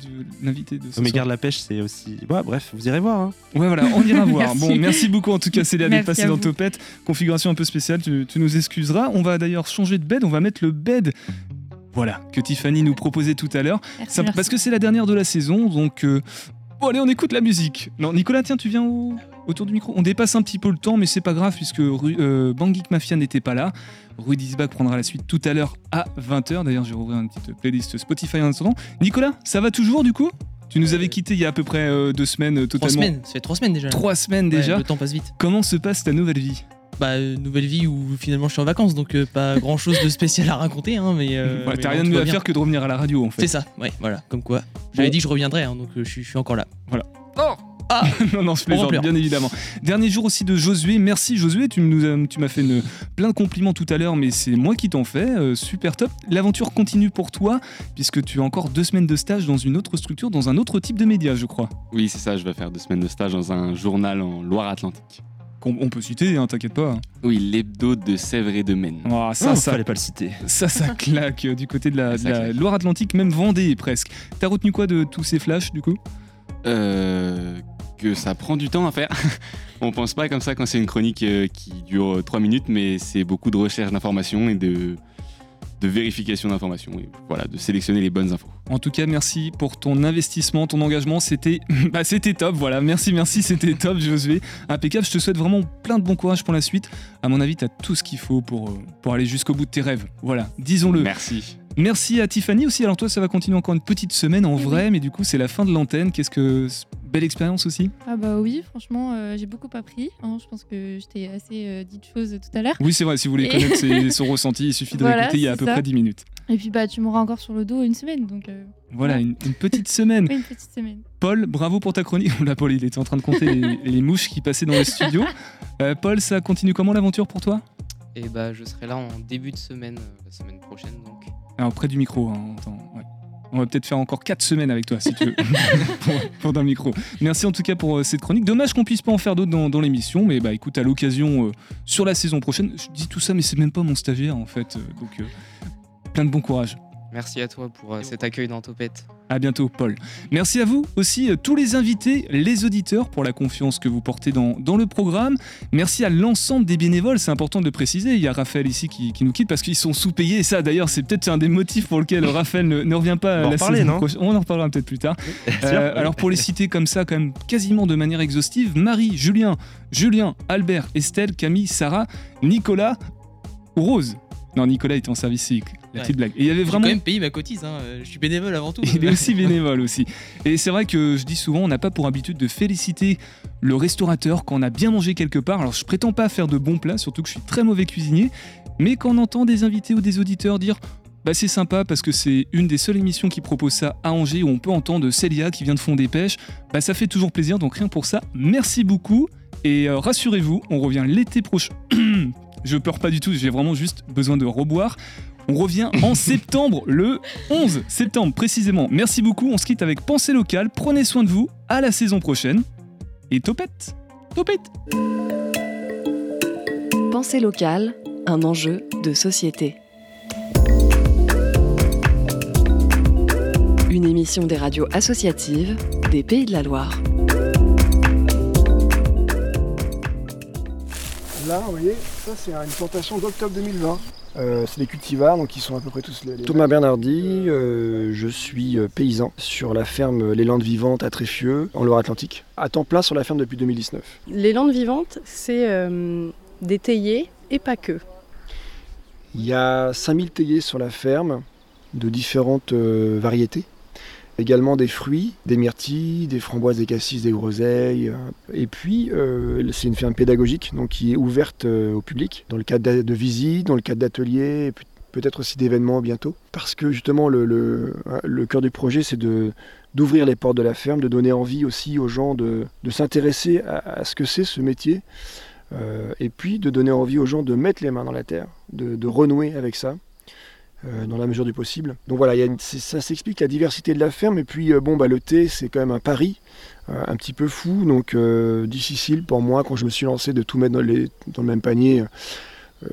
l'invité de ce Mais soir. garde la pêche, c'est aussi. Ouais, bref, vous irez voir. hein. Ouais, voilà, on ira [laughs] voir. Merci. Bon, merci beaucoup en tout cas, Célia, d'être passée dans. Topette. Configuration un peu spéciale, tu, tu nous excuseras. On va d'ailleurs changer de bed, on va mettre le bed. Voilà, que Tiffany nous proposait tout à l'heure. Parce que c'est la dernière de la saison, donc. euh, Bon, allez, on écoute la musique. Non, Nicolas, tiens, tu viens au- autour du micro. On dépasse un petit peu le temps, mais c'est pas grave, puisque euh, Bangik Mafia n'était pas là. Rudy Isbach prendra la suite tout à l'heure à 20h. D'ailleurs, je vais une petite playlist Spotify en attendant. Nicolas, ça va toujours du coup? Tu nous avais quitté il y a à peu près euh, deux semaines, euh, Trois totalement. semaines, ça fait trois semaines déjà. Trois semaines Ouais, déjà. le temps passe vite. Comment se passe ta nouvelle vie? Bah, euh, nouvelle vie où finalement je suis en vacances, donc euh, pas [laughs] grand chose de spécial à raconter, hein, mais. euh, Ouais, T'as rien de mieux à faire que de revenir à la radio en fait. C'est ça, ouais, voilà, comme quoi. J'avais Bon. dit que je reviendrais, hein, donc euh, je suis encore là. Voilà. Ah [laughs] non, non, je plaisante, bien évidemment. Dernier jour aussi de Josué. Merci Josué, tu nous as- tu m'as fait une- plein de compliments tout à l'heure, mais c'est moi qui t'en fais. Euh, super top. L'aventure continue pour toi, puisque tu as encore deux semaines de stage dans une autre structure, dans un autre type de média, je crois. Oui, c'est ça, je vais faire deux semaines de stage dans un journal en Loire-Atlantique. Qu'on on peut citer, hein, t'inquiète pas. Oui, l'hebdo de Sèvres et de Maine. Ah, ça, ça, fallait pas le citer. Ça, ça [laughs] claque euh, du côté de la, de. Loire-Atlantique, même Vendée presque. T'as retenu quoi de tous ces flashs du coup? Euh, que ça prend du temps à faire. [laughs] On pense pas comme ça quand c'est une chronique euh, qui dure 3 minutes, mais c'est beaucoup de recherche d'informations et de, de vérification d'informations. Et voilà, de sélectionner les bonnes infos. En tout cas, merci pour ton investissement, ton engagement. C'était [laughs] bah, c'était top. Voilà, merci, merci, c'était top, Josué. Impeccable. Je te souhaite vraiment plein de bon courage pour la suite. À mon avis, tu as tout ce qu'il faut pour, euh, pour aller jusqu'au bout de tes rêves. Voilà, disons-le. Merci. Merci à Tiffany aussi. Alors, toi, ça va continuer encore une petite semaine en vrai, mais du coup, c'est la fin de l'antenne. Qu'est-ce que. Belle expérience aussi Ah bah oui, franchement, euh, j'ai beaucoup appris. hein. Je pense que je t'ai assez euh, dit de choses tout à l'heure. Oui, c'est vrai. Si vous voulez Et- connaître ses- [laughs] son ressenti, il suffit de Voilà, réécouter il y a à peu ça. près 10 minutes. Et puis bah tu m'auras encore sur le dos une semaine, donc euh, Voilà, une, une petite semaine. oui, une petite semaine. Paul, bravo pour ta chronique. [laughs] Là, Paul, il était en train de compter les, [laughs] les mouches qui passaient dans le studio. Euh, Paul, ça continue comment l'aventure pour toi? Et bah, je serai là en début de semaine, euh, la semaine prochaine donc. Alors, près du micro. hein, attends, ouais. On va peut-être faire encore 4 semaines avec toi, si tu veux, [laughs] pour, pour micro. Merci en tout cas pour euh, cette chronique. Dommage qu'on puisse pas en faire d'autres dans, l'émission, mais bah écoute, à l'occasion, euh, sur la saison prochaine, je dis tout ça, mais c'est même pas mon stagiaire en fait. euh, donc, plein de bon courage. Merci à toi pour euh, cet accueil dans Topette. À bientôt, Paul. Merci à vous aussi, euh, tous les invités, les auditeurs, pour la confiance que vous portez dans, dans le programme. Merci à l'ensemble des bénévoles, c'est important de le préciser. Il y a Raphaël ici qui, qui nous quitte parce qu'ils sont sous-payés. Et ça, d'ailleurs, c'est peut-être un des motifs pour lequel [laughs] Raphaël ne, ne revient pas On la non prochaine. On en reparlera peut-être plus tard. Euh, alors, pour les citer comme ça, quand même quasiment de manière exhaustive Marie, Julien, Julien, Albert, Estelle, Camille, Sarah, Nicolas ou Rose. Non, Nicolas était en service civique. La Ouais. petite blague. Et il y avait vraiment. quand même payé ma cotise, hein, je suis bénévole avant tout. [laughs] Il est aussi bénévole aussi. Et c'est vrai que je dis souvent, on n'a pas pour habitude de féliciter le restaurateur quand on a bien mangé quelque part. Alors je prétends pas faire de bons plats, surtout que je suis très mauvais cuisinier. Mais quand on entend des invités ou des auditeurs dire bah c'est sympa parce que c'est une des seules émissions qui propose ça à Angers où on peut entendre Célia qui vient de Fond des Pêches, bah ça fait toujours plaisir. Donc rien pour ça, merci beaucoup. Et euh, rassurez-vous, on revient l'été prochain. [clears throat] je pleure pas du tout, j'ai vraiment juste besoin de reboire. On revient en [laughs] septembre, le 11 septembre précisément. Merci beaucoup, on se quitte avec Pensée locale. Prenez soin de vous, à la saison prochaine. Et topette Topette Pensée locale, un enjeu de société. Une émission des radios associatives des Pays de la Loire. Là, vous voyez, ça c'est une plantation d'octobre 2020. Euh, c'est des cultivars, donc ils sont à peu près tous les. les- Thomas Bernardi, euh, je suis euh, paysan sur la ferme Les Landes Vivantes à Tréfieux, en Loire-Atlantique. À temps plein sur la ferme depuis 2019. Les landes vivantes, c'est euh, des théiers et pas que. Il y a 5000 théiers sur la ferme, de différentes euh, variétés. Également des fruits, des myrtilles, des framboises, des cassis, des groseilles. euh, Et puis, euh, c'est une ferme pédagogique donc qui est ouverte euh, au public, dans le cadre de visites, dans le cadre d'ateliers, peut-être aussi d'événements bientôt. Parce que justement, le, le cœur du projet, c'est d'ouvrir les portes de la ferme, de donner envie aussi aux gens de, s'intéresser à, ce que c'est ce métier, et puis de donner envie aux gens de mettre les mains dans la terre, de renouer avec ça. Euh, dans la mesure du possible. Donc voilà, ça s'explique la diversité de la ferme. Et puis euh, bon, bah, le thé, c'est quand même un pari euh, un petit peu fou, donc difficile pour moi quand je me suis lancé de tout mettre dans, le même panier.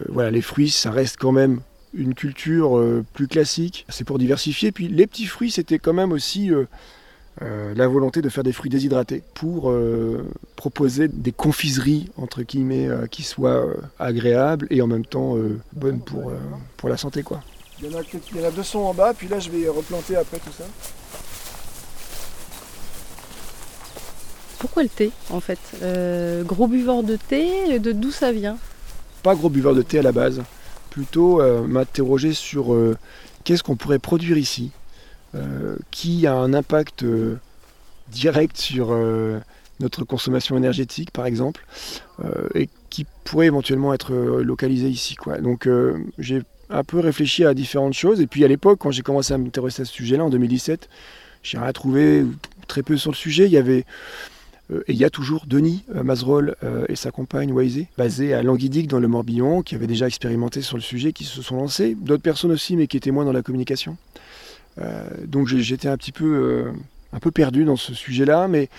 Voilà, les fruits, ça reste quand même une culture plus classique. C'est pour diversifier. Puis les petits fruits, c'était quand même aussi la volonté de faire des fruits déshydratés pour proposer des confiseries entre guillemets euh, qui soient agréables et en même temps bonnes pour, pour la santé quoi. Il y, en a, quelques- il y en a 200 en bas, puis là je vais replanter après tout ça. Pourquoi le thé en fait Euh, Gros buveur de thé, de d'où ça vient Pas gros buveur de thé à la base, plutôt euh, m'interroger sur euh, qu'est-ce qu'on pourrait produire ici, euh, qui a un impact direct sur notre consommation énergétique par exemple, et qui pourrait éventuellement être localisé ici. Quoi. Donc j'ai un peu réfléchi à différentes choses, et puis à l'époque, quand j'ai commencé à m'intéresser à ce sujet-là, en 2017, j'ai rien trouvé, ou très peu sur le sujet. Il y avait euh, et il y a toujours Denis euh, euh, et sa compagne Waisé, basés à Languidic dans le Morbihan, qui avaient déjà expérimenté sur le sujet, qui se sont lancés. D'autres personnes aussi, mais qui étaient moins dans la communication. Euh, donc j'étais un petit peu, un peu perdu dans ce sujet-là, mais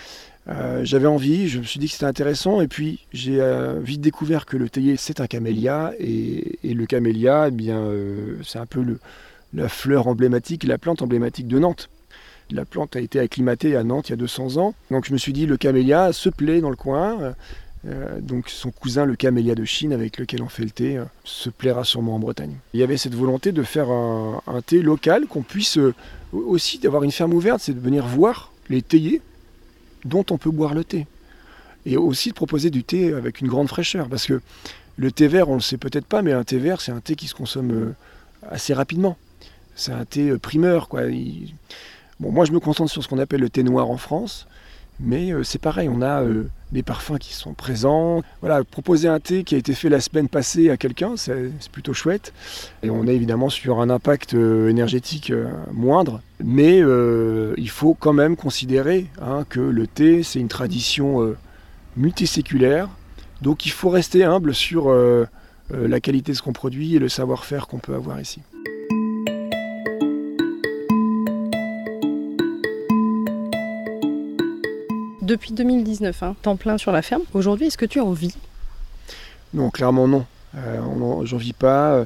euh, j'avais envie, je me suis dit que c'était intéressant, et puis j'ai euh, vite découvert que le théier c'est un camélia, et, le camélia, eh bien, euh, c'est un peu le, la fleur emblématique, la plante emblématique de Nantes. La plante a été acclimatée à Nantes il y a 200 ans. Donc je me suis dit, le camélia se plaît dans le coin. Donc son cousin, le camélia de Chine, avec lequel on fait le thé, se plaira sûrement en Bretagne. Il y avait cette volonté de faire un, un thé local, qu'on puisse aussi d'avoir une ferme ouverte, c'est de venir voir les théiers dont on peut boire le thé. Et aussi de proposer du thé avec une grande fraîcheur. Parce que le thé vert, on ne le sait peut-être pas, mais un thé vert, c'est un thé qui se consomme euh, assez rapidement. C'est un thé euh, primeur. Quoi. Bon, moi, je me concentre sur ce qu'on appelle le thé noir en France, mais euh, c'est pareil, on a euh, des parfums qui sont présents. Voilà, proposer un thé qui a été fait la semaine passée à quelqu'un, c'est plutôt chouette. Et on est évidemment sur un impact euh, énergétique moindre, mais il faut quand même considérer hein, que le thé, c'est une tradition multiséculaire, donc il faut rester humble sur la qualité de ce qu'on produit et le savoir-faire qu'on peut avoir ici. Depuis 2019, hein, temps plein sur la ferme. Aujourd'hui, est-ce que tu en vis? Non, clairement non. Euh, J'en vis pas. Euh,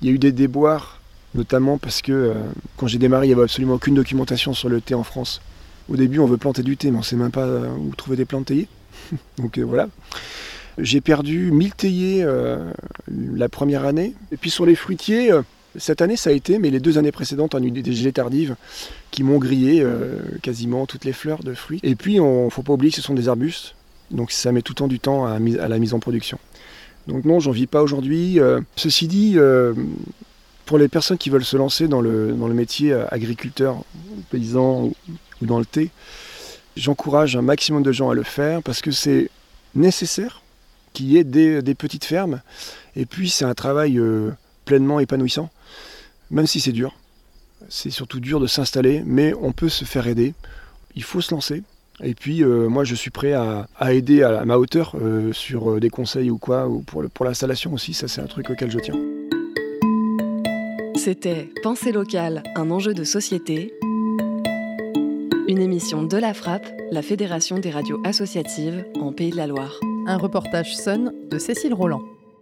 Il y a eu des déboires, notamment parce que euh, quand j'ai démarré, il n'y avait absolument aucune documentation sur le thé en France. Au début, on veut planter du thé, mais on ne sait même pas euh, où trouver des plantes théiers. [laughs] Donc voilà. J'ai perdu 1000 théiers la première année. Et puis sur les fruitiers, cette année ça a été, mais les deux années précédentes, on a eu des gelées tardives qui m'ont grillé euh, quasiment toutes les fleurs de fruits. Et puis, il ne faut pas oublier que ce sont des arbustes. Donc ça met tout le temps du temps à, la mise en production. Donc non, j'en vis pas aujourd'hui. Euh, ceci dit, euh, pour les personnes qui veulent se lancer dans le, métier agriculteur, paysan ou, dans le thé, j'encourage un maximum de gens à le faire parce que c'est nécessaire qu'il y ait des, petites fermes. Et puis c'est un travail pleinement épanouissant, même si c'est dur. C'est surtout dur de s'installer, mais on peut se faire aider. Il faut se lancer. Et puis, euh, moi, je suis prêt à, à aider à, à ma hauteur euh, sur euh, des conseils ou quoi, ou pour, le- pour l'installation aussi. Ça, c'est un truc auquel je tiens. C'était Pensée locale, un enjeu de société. Une émission de la Frappe, la Fédération des radios associatives en Pays de la Loire. Un reportage sonne de Cécile Roland.